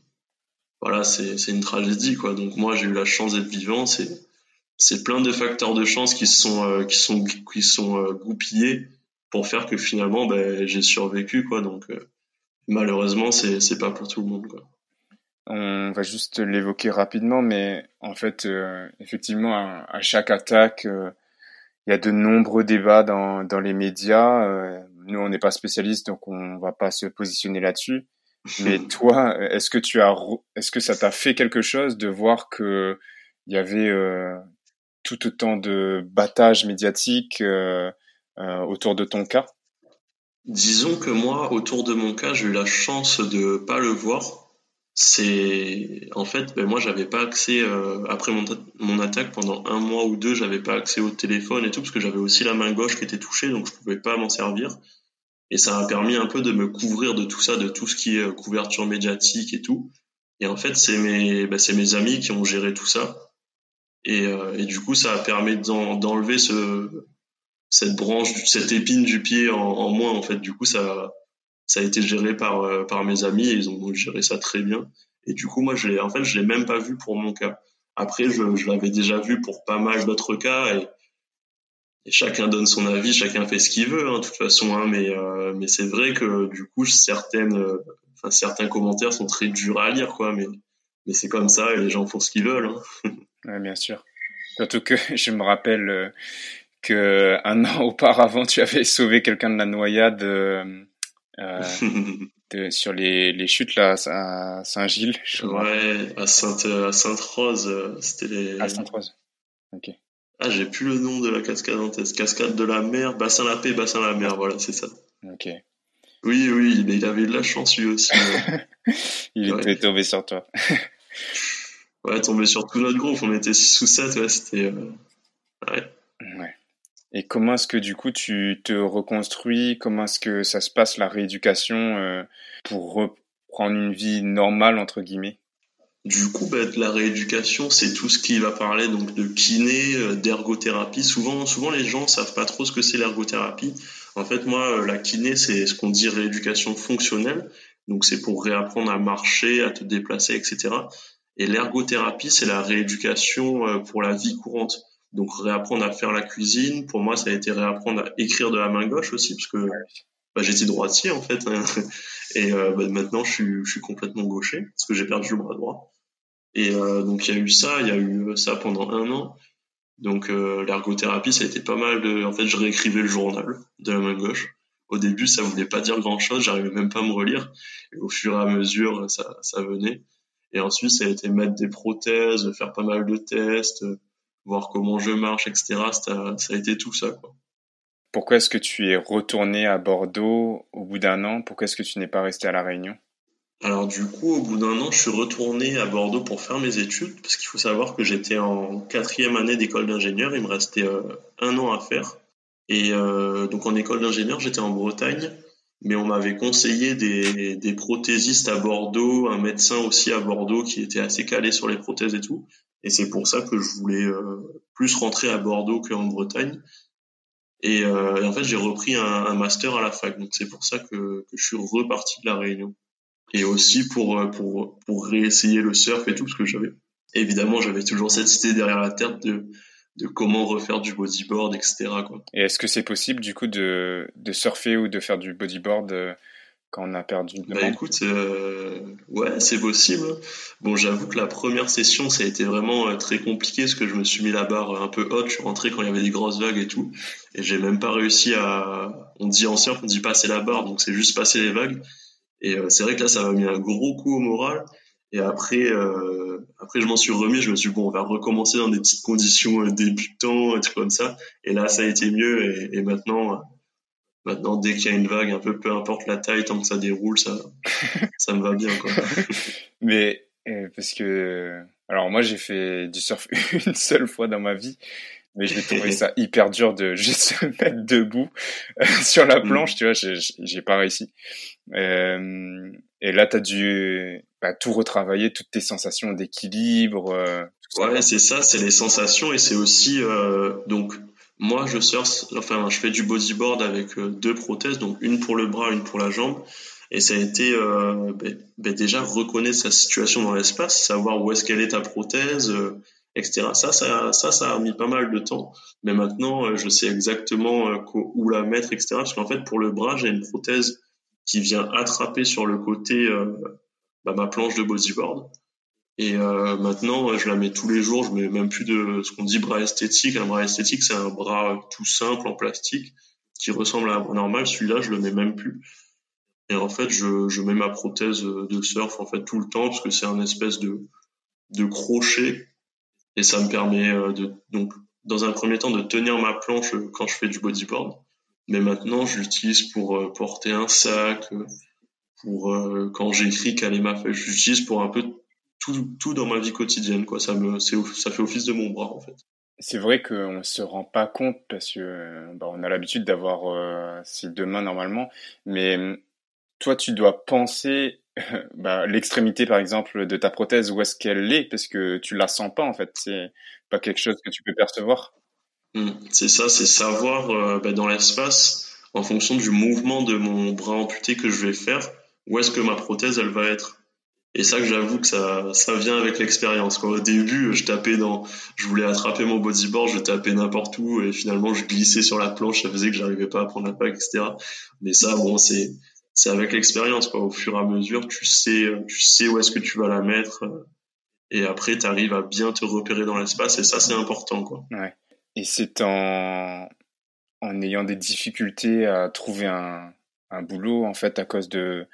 voilà, c'est une tragédie quoi. Donc moi j'ai eu la chance d'être vivant. C'est plein de facteurs de chance qui sont euh, qui sont qui sont euh, goupillés pour faire que finalement ben, j'ai survécu quoi. Donc euh, malheureusement c'est c'est pas pour tout le monde quoi. On va juste l'évoquer rapidement, mais en fait effectivement à, chaque attaque il y a de nombreux débats dans dans les médias. nous on n'est pas spécialistes donc on va pas se positionner là-dessus. Mais toi, est-ce que tu as, est-ce que ça t'a fait quelque chose de voir que il y avait euh, tout autant de battage médiatique euh, euh, autour de ton cas? Disons que moi, autour de mon cas, j'ai eu la chance de pas le voir. C'est en fait, ben moi, j'avais pas accès après mon, mon, attaque pendant un mois ou deux, j'avais pas accès au téléphone et tout parce que j'avais aussi la main gauche qui était touchée, donc je pouvais pas m'en servir. Et ça m'a permis un peu de me couvrir de tout ça, de tout ce qui est euh, couverture médiatique et tout. Et en fait, c'est mes, bah, c'est mes amis qui ont géré tout ça. Et, euh, et du coup, ça a permis d'enlever ce, cette branche, cette épine du pied en, en, moins. En fait, du coup, ça, ça a été géré par, euh, par mes amis et ils ont géré ça très bien. Et du coup, moi, je l'ai, en fait, je l'ai même pas vu pour mon cas. Après, je, l'avais déjà vu pour pas mal d'autres cas et chacun donne son avis, chacun fait ce qu'il veut, hein, de toute façon. Hein, mais euh, mais c'est vrai que du coup, certaines, euh, certains commentaires sont très durs à lire, quoi. Mais mais c'est comme ça et les gens font ce qu'ils veulent. Hein. Ouais, bien sûr. Surtout que je me rappelle euh, que un an auparavant, tu avais sauvé quelqu'un de la noyade. Euh, de, sur les, les chutes là à Saint-Gilles. Ouais, à Sainte à Sainte Rose, c'était les. À Sainte Rose. Ok. Ah, j'ai plus le nom de la cascade en tête. Cascade de la mer, bassin la paix, bassin la mer, voilà, c'est ça. Ok. Oui, oui, il avait de la chance lui aussi. il était tombé sur toi. ouais, tombé sur tout notre groupe. On était 6 ou 7, ouais, c'était. Euh, ouais. Ouais. Et comment est-ce que du coup tu te reconstruis? Comment est-ce que ça se passe la rééducation euh, pour reprendre une vie normale entre guillemets? Du coup, bah, la rééducation, c'est tout ce qui va parler donc de kiné, euh, d'ergothérapie. Souvent, souvent les gens savent pas trop ce que c'est l'ergothérapie. En fait, moi, euh, la kiné, c'est ce qu'on dit rééducation fonctionnelle. Donc, c'est pour réapprendre à marcher, à te déplacer, etc. Et l'ergothérapie, c'est la rééducation euh, pour la vie courante. Donc, réapprendre à faire la cuisine. Pour moi, ça a été réapprendre à écrire de la main gauche aussi, parce que bah, j'étais droitier en fait. Hein. Et euh, bah, maintenant, je suis, je suis complètement gaucher parce que j'ai perdu le bras droit. Et euh, donc il y a eu ça, il y a eu ça pendant un an. Donc euh, l'ergothérapie, ça a été pas mal de. En fait, je réécrivais le journal de la main gauche. Au début, ça voulait pas dire grand chose, j'arrivais même pas à me relire. Et au fur et à mesure, ça, ça venait. Et ensuite, ça a été mettre des prothèses, faire pas mal de tests, voir comment je marche, etc. Ça, ça a été tout ça, quoi. Pourquoi est-ce que tu es retourné à Bordeaux au bout d'un an? Pourquoi est-ce que tu n'es pas resté à La Réunion? Alors du coup, au bout d'un an, je suis retourné à Bordeaux pour faire mes études, parce qu'il faut savoir que j'étais en quatrième année d'école d'ingénieur, il me restait euh, un an à faire. Et euh, donc en école d'ingénieur, j'étais en Bretagne, mais on m'avait conseillé des, des prothésistes à Bordeaux, un médecin aussi à Bordeaux qui était assez calé sur les prothèses et tout. Et c'est pour ça que je voulais euh, plus rentrer à Bordeaux qu'en Bretagne. Et, euh, en fait, j'ai repris un, un, master à la fac. Donc c'est pour ça que, que, je suis reparti de la Réunion. Et aussi pour euh, pour pour réessayer le surf et tout, parce que j'avais évidemment j'avais toujours cette idée derrière la tête de de comment refaire du bodyboard, etc. Quoi. Et est-ce que c'est possible du coup de, de surfer ou de faire du bodyboard euh, quand on a perdu une Bah écoute, euh, ouais, c'est possible. Bon, j'avoue que la première session, ça a été vraiment euh, très compliqué parce que je me suis mis la barre un peu haute. Je suis rentré quand il y avait des grosses vagues et tout, et j'ai même pas réussi à. On dit en surf, on dit passer la barre, donc c'est juste passer les vagues. Et euh, c'est vrai que là, ça m'a mis un gros coup au moral. Et après, euh, après, je m'en suis remis. Je me suis dit, bon, on va recommencer dans des petites conditions débutants, et tout comme ça. Et là, ça a été mieux. Et, et maintenant, Maintenant, dès qu'il y a une vague, un peu peu importe la taille, tant que ça déroule, ça, ça me va bien. Quoi. Mais euh, parce que, alors moi j'ai fait du surf une seule fois dans ma vie, mais j'ai trouvé ça hyper dur de juste se mettre debout euh, sur la mm. planche, tu vois, j'ai pas réussi. Euh, et là, tu as dû bah, tout retravailler, toutes tes sensations d'équilibre. Euh, ouais, c'est ça, c'est les sensations et c'est aussi donc moi, je enfin, je fais du bodyboard avec euh, deux prothèses, donc une pour le bras, une pour la jambe. Et ça a été euh, ben, ben déjà reconnaître sa situation dans l'espace, savoir où est-ce qu'elle est ta prothèse, euh, etc. Ça, ça, ça, a mis pas mal de temps. Mais maintenant, je sais exactement où la mettre, etc. Parce qu'en fait, pour le bras, j'ai une prothèse qui vient attraper sur le côté bah, ma planche de bodyboard. Et euh, maintenant, je la mets tous les jours. Je mets même plus de ce qu'on dit bras esthétique. Un bras esthétique, c'est un bras tout simple en plastique qui ressemble à un bras normal. Celui-là, je le mets même plus. Et en fait, je, mets ma prothèse de surf en fait tout le temps parce que c'est un espèce de de crochet et ça me permet euh, de donc dans un premier temps de tenir ma planche quand je fais du bodyboard. Mais maintenant, je l'utilise pour euh, porter un sac, pour quand j'écris Kalema, j'utilise pour un peu tout, tout dans ma vie quotidienne, quoi. Ça me, ça fait office de mon bras, en fait. C'est vrai qu'on ne se rend pas compte parce que bah, on a l'habitude d'avoir euh, ces deux mains normalement, mais toi tu dois penser bah, l'extrémité par exemple de ta prothèse où est-ce qu'elle est? Parce que tu la sens pas en fait, c'est pas quelque chose que tu peux percevoir. Mmh, c'est ça, c'est savoir euh, bah, dans l'espace en fonction du mouvement de mon bras amputé que je vais faire, où est-ce que ma prothèse elle va être? Et ça, que j'avoue que ça, ça vient avec l'expérience. Au début, je tapais dans, je voulais attraper mon bodyboard, je tapais n'importe où et finalement, je glissais sur la planche, ça faisait que j'arrivais pas à prendre la pack, etc. Mais ça, bon, c'est, c'est avec l'expérience, quoi. Au fur et à mesure, tu sais, tu sais où est-ce que tu vas la mettre. Et après, tu arrives à bien te repérer dans l'espace et ça, c'est important, quoi. Et c'est en, en ayant des difficultés à trouver un, un boulot, en fait, à cause de,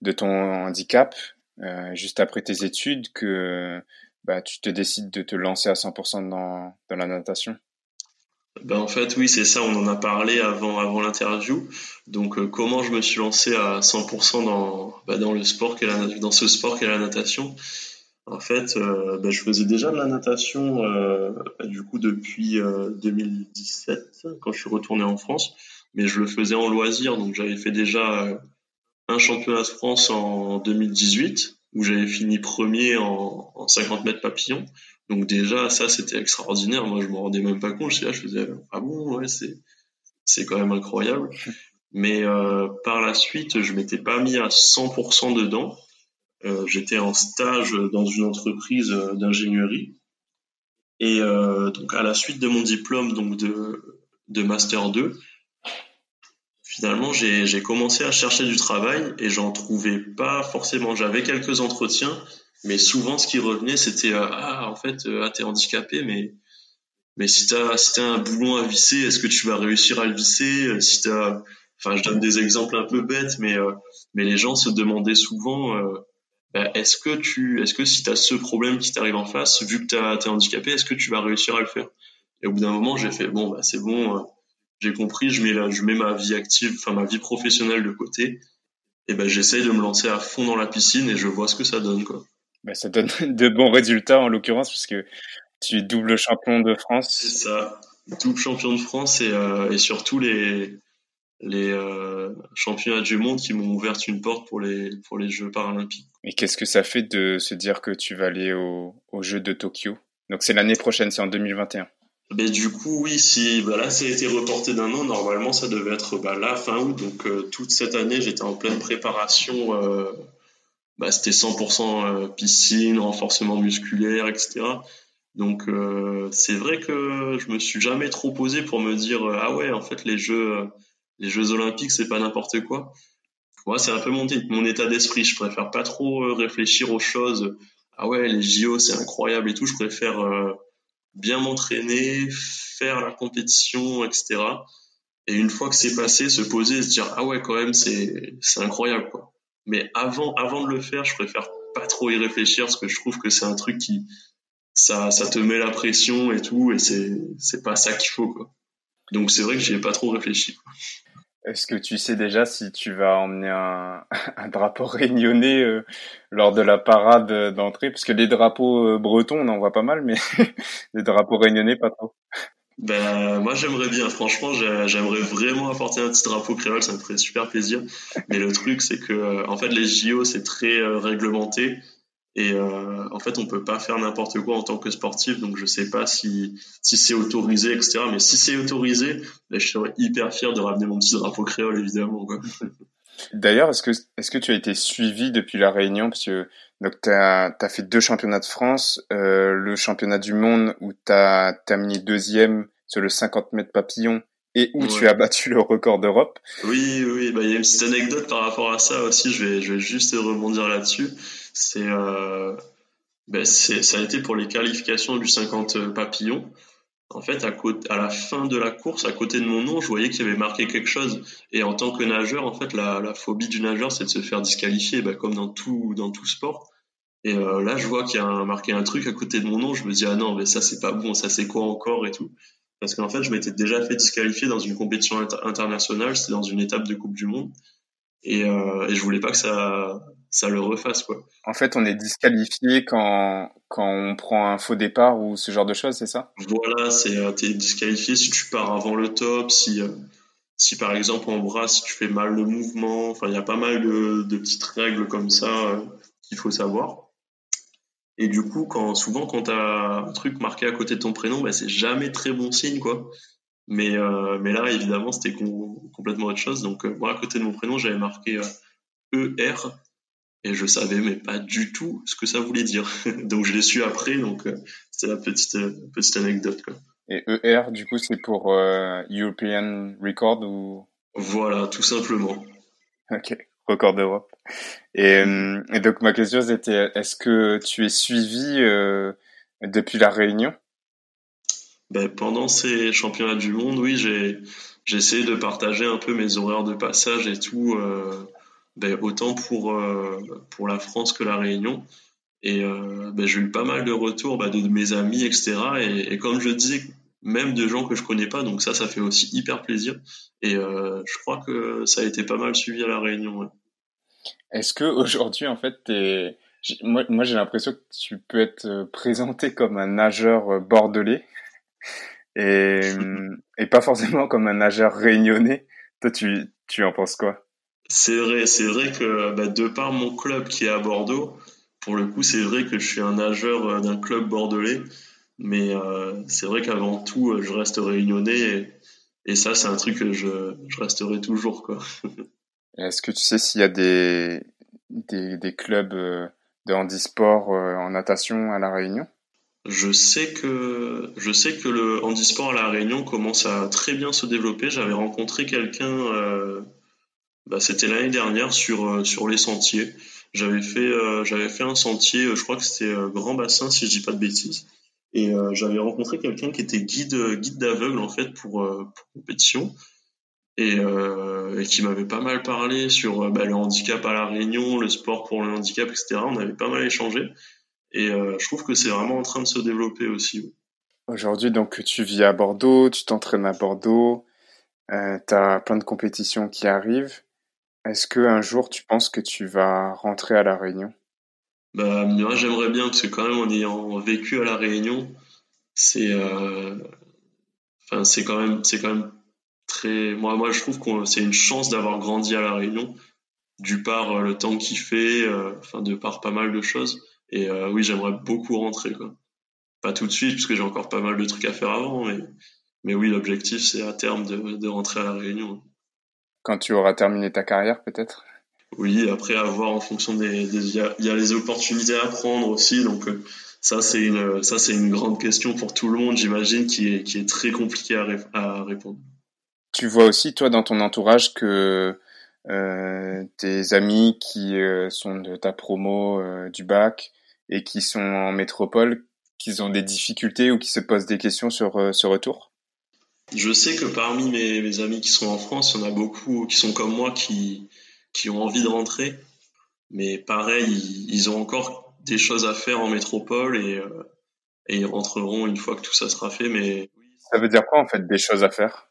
de ton handicap, euh, juste après tes études que bah, tu te décides de te lancer à 100% dans, la natation ben en fait, oui, c'est ça. On en a parlé avant, l'interview. Donc, euh, comment je me suis lancé à 100% dans, bah, dans le sport la, dans ce sport qu'est la natation? En fait, euh, ben, je faisais déjà de la natation du coup depuis 2017 quand je suis retourné en France, mais je le faisais en loisir. Donc, j'avais fait déjà un championnat de France en 2018 où j'avais fini premier en, 50 mètres papillon. Donc déjà ça c'était extraordinaire. Moi je me rendais même pas compte. Je, là, je faisais ah bon ouais c'est c'est quand même incroyable. Mais euh, par la suite je m'étais pas mis à 100% dedans. Euh, j'étais en stage dans une entreprise d'ingénierie et euh, donc à la suite de mon diplôme donc de de master 2 finalement, j'ai commencé à chercher du travail et j'en trouvais pas forcément. J'avais quelques entretiens, mais souvent, ce qui revenait, c'était euh, ah, en fait, euh, ah, t'es handicapé, mais mais si t'as si un boulon à visser, est-ce que tu vas réussir à le visser euh, Si t'as, enfin, je donne des exemples un peu bêtes, mais mais les gens se demandaient souvent. Bah, est-ce que tu, est-ce que si tu as ce problème qui t'arrive en face, vu que tu es handicapé, est-ce que tu vas réussir à le faire? Et au bout d'un moment, j'ai fait bon, bah c'est bon, j'ai compris, je mets, je mets ma vie active, enfin ma vie professionnelle de côté, et ben j'essaye de me lancer à fond dans la piscine et je vois ce que ça donne quoi. Ben, ça donne de bons résultats en l'occurrence puisque tu es double champion de France. C'est ça, double champion de France et, euh, et surtout les les euh, championnats du monde qui m'ont ouvert une porte pour les pour les Jeux paralympiques. Et qu'est-ce que ça fait de se dire que tu vas aller aux Jeux de Tokyo? Donc c'est l'année prochaine, c'est en 2021. Mais du coup, oui, si bah là, ça a été reporté d'un an, normalement, ça devait être bah, là, fin août. Donc, euh, toute cette année, j'étais en pleine préparation. Euh, bah, c'était 100% euh, piscine, renforcement musculaire, etc. Donc euh, c'est vrai que je me suis jamais trop posé pour me dire ah ouais en fait les jeux les Jeux Olympiques c'est pas n'importe quoi. Moi c'est un peu mon, mon état d'esprit. Je préfère pas trop réfléchir aux choses. Ah ouais les JO c'est incroyable et tout. Je préfère bien m'entraîner, faire la compétition etc. Et une fois que c'est passé, se poser et se dire ah ouais quand même c'est c'est incroyable quoi. Mais avant avant de le faire, je préfère pas trop y réfléchir parce que je trouve que c'est un truc qui ça, ça te met la pression et tout, et c'est, c'est pas ça qu'il faut, quoi. Donc c'est vrai que j'y ai pas trop réfléchi. Est-ce que tu sais déjà si tu vas emmener un, un drapeau réunionnais euh, lors de la parade d'entrée? Parce que les drapeaux euh, bretons, on en voit pas mal, mais les drapeaux réunionnais, pas trop. Ben, moi j'aimerais bien, franchement, j'aimerais vraiment apporter un petit drapeau créole, ça me ferait super plaisir. Mais le truc, c'est que, euh, en fait, les JO, c'est très réglementé. Et euh, en fait, on peut pas faire n'importe quoi en tant que sportif, donc je sais pas si, si c'est autorisé, etc. Mais si c'est autorisé, ben, je serais hyper fier de ramener mon petit drapeau créole, évidemment. D'ailleurs, est-ce que, est-ce que tu as été suivi depuis la Réunion? Parce que tu as, as, fait deux championnats de France, euh, le championnat du monde où tu as terminé deuxième sur le 50 mètres papillon et où tu as battu le record d'Europe. Oui, oui, bah, il y a une petite anecdote par rapport à ça aussi, je vais, je vais juste rebondir là-dessus c'est euh, ben ça a été pour les qualifications du 50 papillons. En fait, à, côté, à la fin de la course, à côté de mon nom, je voyais qu'il y avait marqué quelque chose. Et en tant que nageur, en fait, la, la phobie du nageur, c'est de se faire disqualifier, ben, comme dans tout, dans tout sport. Et euh, là, je vois qu'il y a marqué un truc à côté de mon nom. Je me dis, ah non, mais ça, c'est pas bon, ça, c'est quoi encore et tout. Parce qu'en fait, je m'étais déjà fait disqualifier dans une compétition internationale, c'était dans une étape de Coupe du Monde. Et, euh, et je voulais pas que ça, ça le refasse quoi. En fait, on est disqualifié quand quand on prend un faux départ ou ce genre de choses, c'est ça? Voilà, c'est euh, t'es disqualifié si tu pars avant le top, si euh, si par exemple en bras si tu fais mal le mouvement, enfin il y a pas mal de, de petites règles comme ça euh, qu'il faut savoir. Et du coup, quand souvent quand t'as un truc marqué à côté de ton prénom, bah, c'est jamais très bon signe quoi. Mais euh, mais là évidemment c'était complètement autre chose. Donc moi à côté de mon prénom j'avais marqué ER et je savais mais pas du tout ce que ça voulait dire. donc je l'ai su après, donc euh, c'est la petite euh, petite anecdote quoi. Et ER du coup c'est pour euh, European Record ou? Voilà, tout simplement. Ok, record d'Europe. Et, et, donc ma question c'était est-ce que tu es suivi depuis la Réunion? Ben, pendant ces championnats du monde, oui, j'ai j'ai essayé de partager un peu mes horaires de passage et tout ben, autant pour, euh, pour la France que la Réunion. Et euh, ben, j'ai eu pas mal de retours ben, de, mes amis, etc. Et, et, comme je disais, même de gens que je connais pas, donc ça, ça fait aussi hyper plaisir. Et euh, je crois que ça a été pas mal suivi à la Réunion. Est-ce que aujourd'hui, en fait, es... moi, moi j'ai l'impression que tu peux être présenté comme un nageur bordelais et, et pas forcément comme un nageur réunionnais. Toi, tu, tu en penses quoi? C'est vrai, c'est vrai que bah, de par mon club qui est à Bordeaux, pour le coup, c'est vrai que je suis un nageur euh, d'un club bordelais, mais euh, c'est vrai qu'avant tout, euh, je reste réunionnais et, ça, c'est un truc que je, je resterai toujours. Quoi. Est-ce que tu sais s'il y a des, des, des clubs de handisport en natation à La Réunion? Je sais que je sais que le handisport à la Réunion commence à très bien se développer. J'avais rencontré quelqu'un bah, c'était l'année dernière sur euh, sur les sentiers. J'avais fait euh, j'avais fait un sentier, euh, je crois que c'était Grand Bassin si je dis pas de bêtises. Et j'avais rencontré quelqu'un qui était guide guide d'aveugle en fait pour, compétition et, et qui m'avait pas mal parlé sur bah, le handicap à la Réunion, le sport pour le handicap, etc. On avait pas mal échangé et je trouve que c'est vraiment en train de se développer aussi. Aujourd'hui, donc tu vis à Bordeaux, tu t'entraînes à Bordeaux, euh, tu as plein de compétitions qui arrivent. Est-ce qu'un jour tu penses que tu vas rentrer à La Réunion? Bah, moi j'aimerais bien parce que quand même en ayant vécu à La Réunion, c'est euh, enfin c'est quand même c'est quand même très moi moi je trouve que c'est une chance d'avoir grandi à La Réunion du par euh, le temps qu'il fait, euh, enfin de par pas mal de choses. Et oui j'aimerais beaucoup rentrer quoi. Pas tout de suite parce que j'ai encore pas mal de trucs à faire avant mais mais oui l'objectif c'est à terme de rentrer à La Réunion quand tu auras terminé ta carrière peut-être Oui, après avoir en fonction des... Il y, a, y, a, les opportunités à prendre aussi, donc euh, ça, c'est une, ça, c'est une grande question pour tout le monde, j'imagine, qui est, qui est très compliquée à, à, répondre. Tu vois aussi, toi, dans ton entourage, que euh, tes amis qui euh, sont de ta promo euh, du bac et qui sont en métropole, qu'ils ont des difficultés ou qui se posent des questions sur ce retour? Je sais que parmi mes, mes, amis qui sont en France, il y en a beaucoup qui sont comme moi, qui, qui ont envie de rentrer. Mais pareil, ils, ils ont encore des choses à faire en métropole et, euh, et ils rentreront une fois que tout ça sera fait. Mais ça veut dire quoi en fait des choses à faire?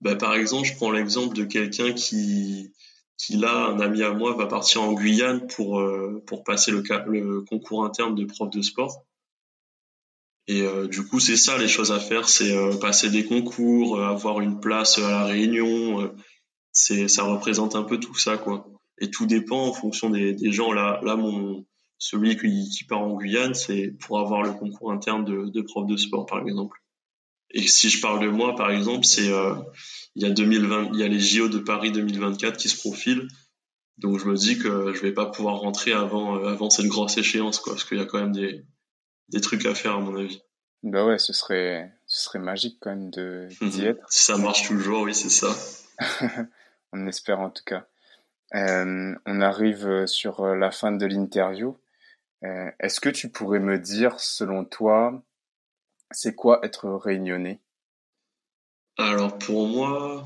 Bah, par exemple, je prends l'exemple de quelqu'un qui qui là, un ami à moi va partir en Guyane pour euh, pour passer le, le concours interne de prof de sport. Et euh, du coup, c'est ça les choses à faire, c'est euh, passer des concours, euh, avoir une place à la Réunion. c'est ça représente un peu tout ça quoi. Et tout dépend en fonction des, des gens. Là, là mon celui qui, qui part en Guyane, c'est pour avoir le concours interne de, de prof de sport, par exemple. Et si je parle de moi, par exemple, c'est euh, il y a 2020, il y a les JO de Paris 2024 qui se profilent. Donc je me dis que je vais pas pouvoir rentrer avant euh, avant cette grosse échéance, quoi, parce qu'il y a quand même des des trucs à faire à mon avis. Bah ouais, ce serait ce serait magique quand même de d'y être. si ça marche toujours, oui, c'est ça. on espère en tout cas. Euh, on arrive sur la fin de l'interview. Euh, est-ce que tu pourrais me dire, selon toi, c'est quoi être réunionnais? Alors pour moi,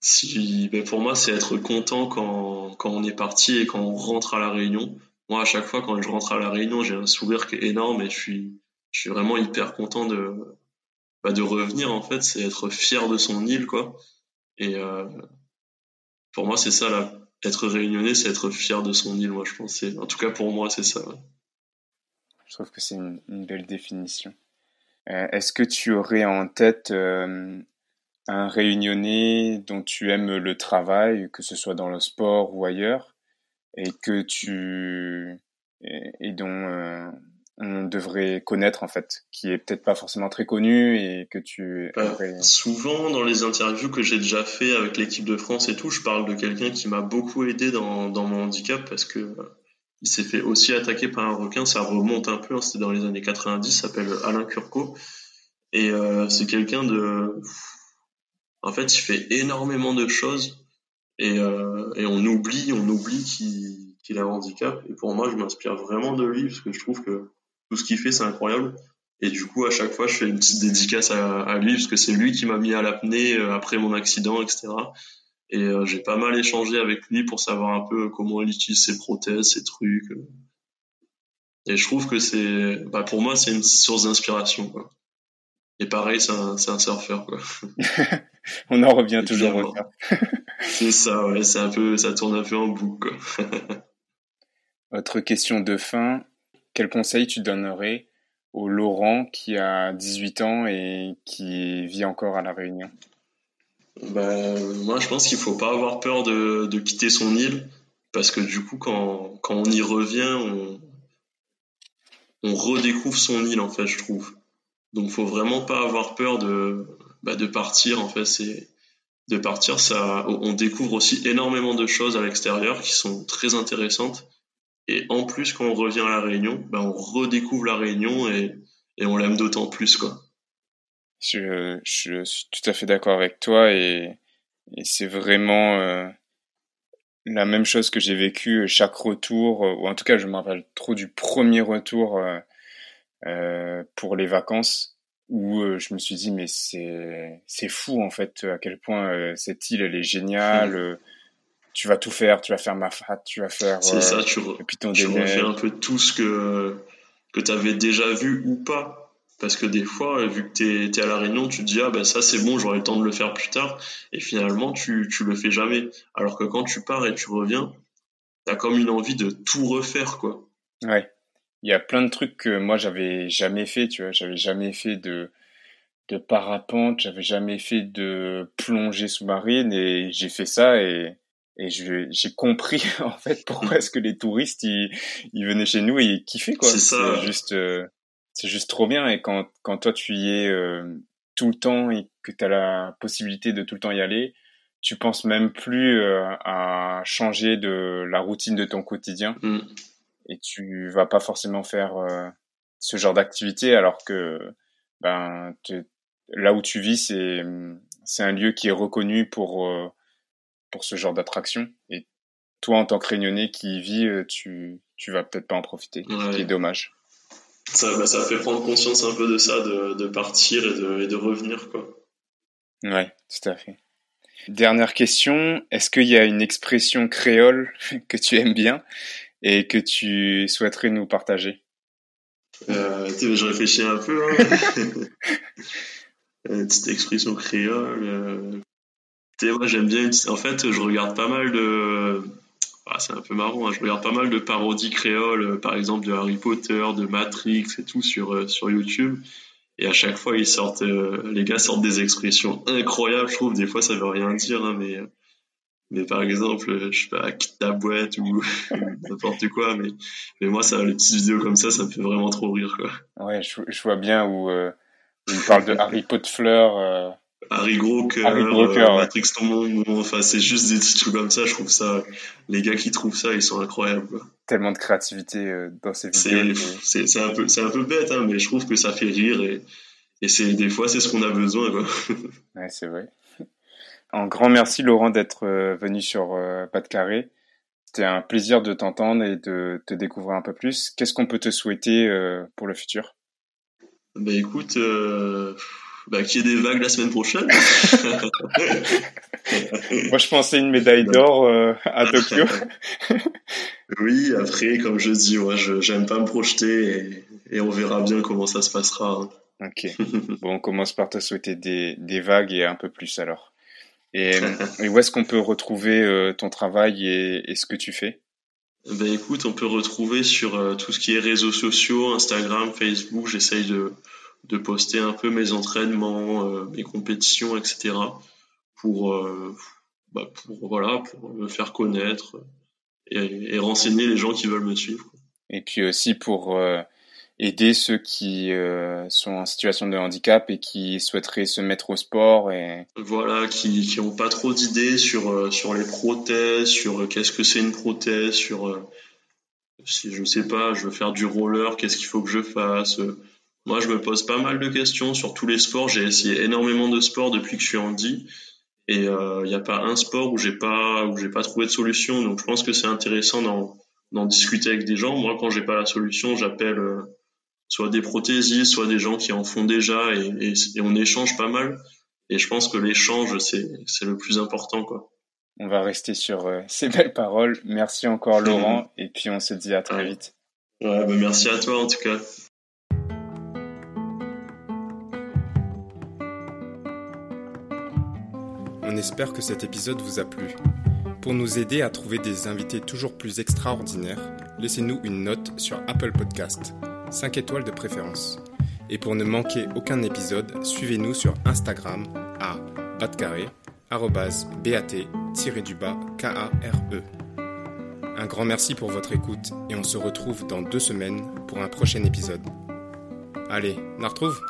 si, ben pour moi c'est être content quand, quand on est parti et quand on rentre à la Réunion. Moi à chaque fois quand je rentre à la Réunion, j'ai un sourire qui est énorme et je suis, je suis vraiment hyper content de, bah, revenir en fait. C'est être fier de son île quoi. Et euh, pour moi c'est ça là. Être réunionnais, c'est être fier de son île. Moi je pense. En tout cas pour moi c'est ça. Je trouve que c'est une, belle définition. Euh, est-ce que tu aurais en tête euh, un réunionnais dont tu aimes le travail, que ce soit dans le sport ou ailleurs, et que tu et, dont euh, on devrait connaître en fait, qui est peut-être pas forcément très connu et que tu bah, souvent dans les interviews que j'ai déjà fait avec l'équipe de France et tout, je parle de quelqu'un qui m'a beaucoup aidé dans, dans mon handicap parce que il s'est fait aussi attaquer par un requin, ça remonte un peu, hein, c'était dans les années 90, s'appelle Alain Curco. Et euh, c'est quelqu'un de... En fait, il fait énormément de choses et, euh, et on oublie, on oublie qu'il a un handicap. Et pour moi, je m'inspire vraiment de lui parce que je trouve que tout ce qu'il fait, c'est incroyable. Et du coup, à chaque fois, je fais une petite dédicace à, à lui parce que c'est lui qui m'a mis à l'apnée euh, après mon accident, etc. Et euh, j'ai pas mal échangé avec lui pour savoir un peu comment il utilise ses prothèses, ses trucs. Et je trouve que c'est, bah pour moi, c'est une source d'inspiration. Et pareil, c'est un, un, surfeur. Quoi. On en revient toujours au C'est ça, ouais, c'est un peu, ça tourne un peu en boucle. Quoi. Autre question de fin. Quel conseil tu donnerais au Laurent qui a 18 ans et qui vit encore à La Réunion? Bah, moi, je pense qu'il faut pas avoir peur de, de, quitter son île, parce que du coup, quand, quand on y revient, on, on redécouvre son île, en fait, je trouve. Donc, faut vraiment pas avoir peur de, bah, de partir, en fait. C'est de partir, ça, on découvre aussi énormément de choses à l'extérieur qui sont très intéressantes. Et en plus, quand on revient à la Réunion, bah, on redécouvre la Réunion et, et on l'aime d'autant plus, quoi. Je, suis tout à fait d'accord avec toi et, c'est vraiment euh, la même chose que j'ai vécu chaque retour, ou en tout cas je me rappelle trop du premier retour euh pour les vacances où je me suis dit mais c'est c'est fou en fait à quel point cette île elle est géniale. Mmh. Tu vas tout faire, tu vas faire ma fat, tu vas faire. C'est ça, tu, re tu refais un peu tout ce que que tu avais déjà vu ou pas parce que des fois, vu que tu es, à la réunion, tu te dis, ah ben ça c'est bon, j'aurai le temps de le faire plus tard. Et finalement, tu, tu le fais jamais. Alors que quand tu pars et tu reviens, tu as comme une envie de tout refaire, quoi. Ouais. Il y a plein de trucs que moi j'avais jamais fait, tu vois. J'avais jamais fait de, de parapente, j'avais jamais fait de plongée sous-marine et j'ai fait ça et, et j'ai compris en fait pourquoi est-ce que les touristes ils, ils venaient chez nous et ils kiffaient quoi. C'est ça. Juste, euh, c'est juste trop bien. Et quand, quand toi, tu y es euh, tout le temps et que tu as la possibilité de tout le temps y aller, tu penses même plus euh, à changer de la routine de ton quotidien. Mm. Et tu vas pas forcément faire euh, ce genre d'activité alors que ben, là où tu vis, c'est c'est un lieu qui est reconnu pour pour ce genre d'attraction. Et toi, en tant que réunionnais qui y vit, tu tu vas peut-être pas en profiter, ce qui est dommage. Ça, bah, ça fait prendre conscience un peu de ça, de, de partir et de, et de revenir, quoi. Ouais, tout à fait. Dernière question, est-ce qu'il y a une expression créole que tu aimes bien? Et que tu souhaiterais nous partager? Euh, Je réfléchis un peu. Hein. une petite expression créole. Euh... moi j'aime bien. En fait, je regarde pas mal de. Ah, c'est un peu marrant. Hein. Je regarde pas mal de parodies créoles, par exemple de Harry Potter, de Matrix et tout sur euh, sur YouTube. Et à chaque fois, ils sortent, euh, les gars sortent des expressions incroyables, je trouve. Des fois, ça veut rien dire, hein, mais, mais par exemple, je sais pas, quitte ta boîte ou n'importe quoi. Mais, mais moi, ça, les petites vidéos comme ça, ça me fait vraiment trop rire, quoi. Ouais, je, je vois bien où, euh, il parle de Harry Potter fleur. Euh... Harry Harry euh, Matrix Tomon, enfin c'est juste des petits trucs comme ça, je trouve ça, les gars qui trouvent ça, ils sont incroyables. Quoi. Tellement de créativité euh, dans ces vidéos. C'est un, peu, un peu bête, hein, mais je trouve que ça fait rire et, et c'est des fois c'est ce qu'on a besoin. Quoi. Ouais, c'est vrai. Un grand merci Laurent d'être euh, venu sur Pas de Carré. C'était un plaisir de t'entendre et de te découvrir un peu plus. Qu'est-ce qu'on peut te souhaiter pour le futur? Ben écoute, bah, qu'il y ait des vagues la semaine prochaine. Moi, je pensais une médaille d'or euh, à Tokyo. oui, après, comme je dis, moi, je j'aime pas me projeter et, on verra bien comment ça se passera. Hein. Ok. Bon, on commence par te souhaiter des, des vagues et un peu plus alors. Et, où est-ce qu'on peut retrouver euh, ton travail et, et, ce que tu fais? Ben écoute, on peut retrouver sur euh, tout ce qui est réseaux sociaux, Instagram, Facebook. J'essaye de de poster un peu mes entraînements, euh, mes compétitions, etc. pour, euh, bah pour voilà, pour me faire connaître et, et, renseigner les gens qui veulent me suivre. Et puis aussi pour euh, aider ceux qui sont en situation de handicap et qui souhaiteraient se mettre au sport et voilà qui qui ont pas trop d'idées sur sur les prothèses sur qu'est-ce que c'est une prothèse sur si je sais pas je veux faire du roller qu'est-ce qu'il faut que je fasse moi, je me pose pas mal de questions sur tous les sports. J'ai essayé énormément de sports depuis que je suis dit, et il euh, n'y a pas un sport où j'ai pas où j'ai pas trouvé de solution. Donc, je pense que c'est intéressant d'en discuter avec des gens. Moi, quand j'ai pas la solution, j'appelle euh, soit des prothésistes, soit des gens qui en font déjà, et, et, et on échange pas mal. Et je pense que l'échange, c'est c'est le plus important, quoi. On va rester sur euh, ces belles paroles. Merci encore, Laurent, et puis on se dit à très vite. Ouais, bah merci à toi en tout cas. On espère que cet épisode vous a plu. Pour nous aider à trouver des invités toujours plus extraordinaires, laissez-nous une note sur Apple Podcast, 5 étoiles de préférence. Et pour ne manquer aucun épisode, suivez-nous sur Instagram à batcarré, bat-du-bas K-A-R-E. Un grand merci pour votre écoute et on se retrouve dans deux semaines pour un prochain épisode. Allez, on retrouve?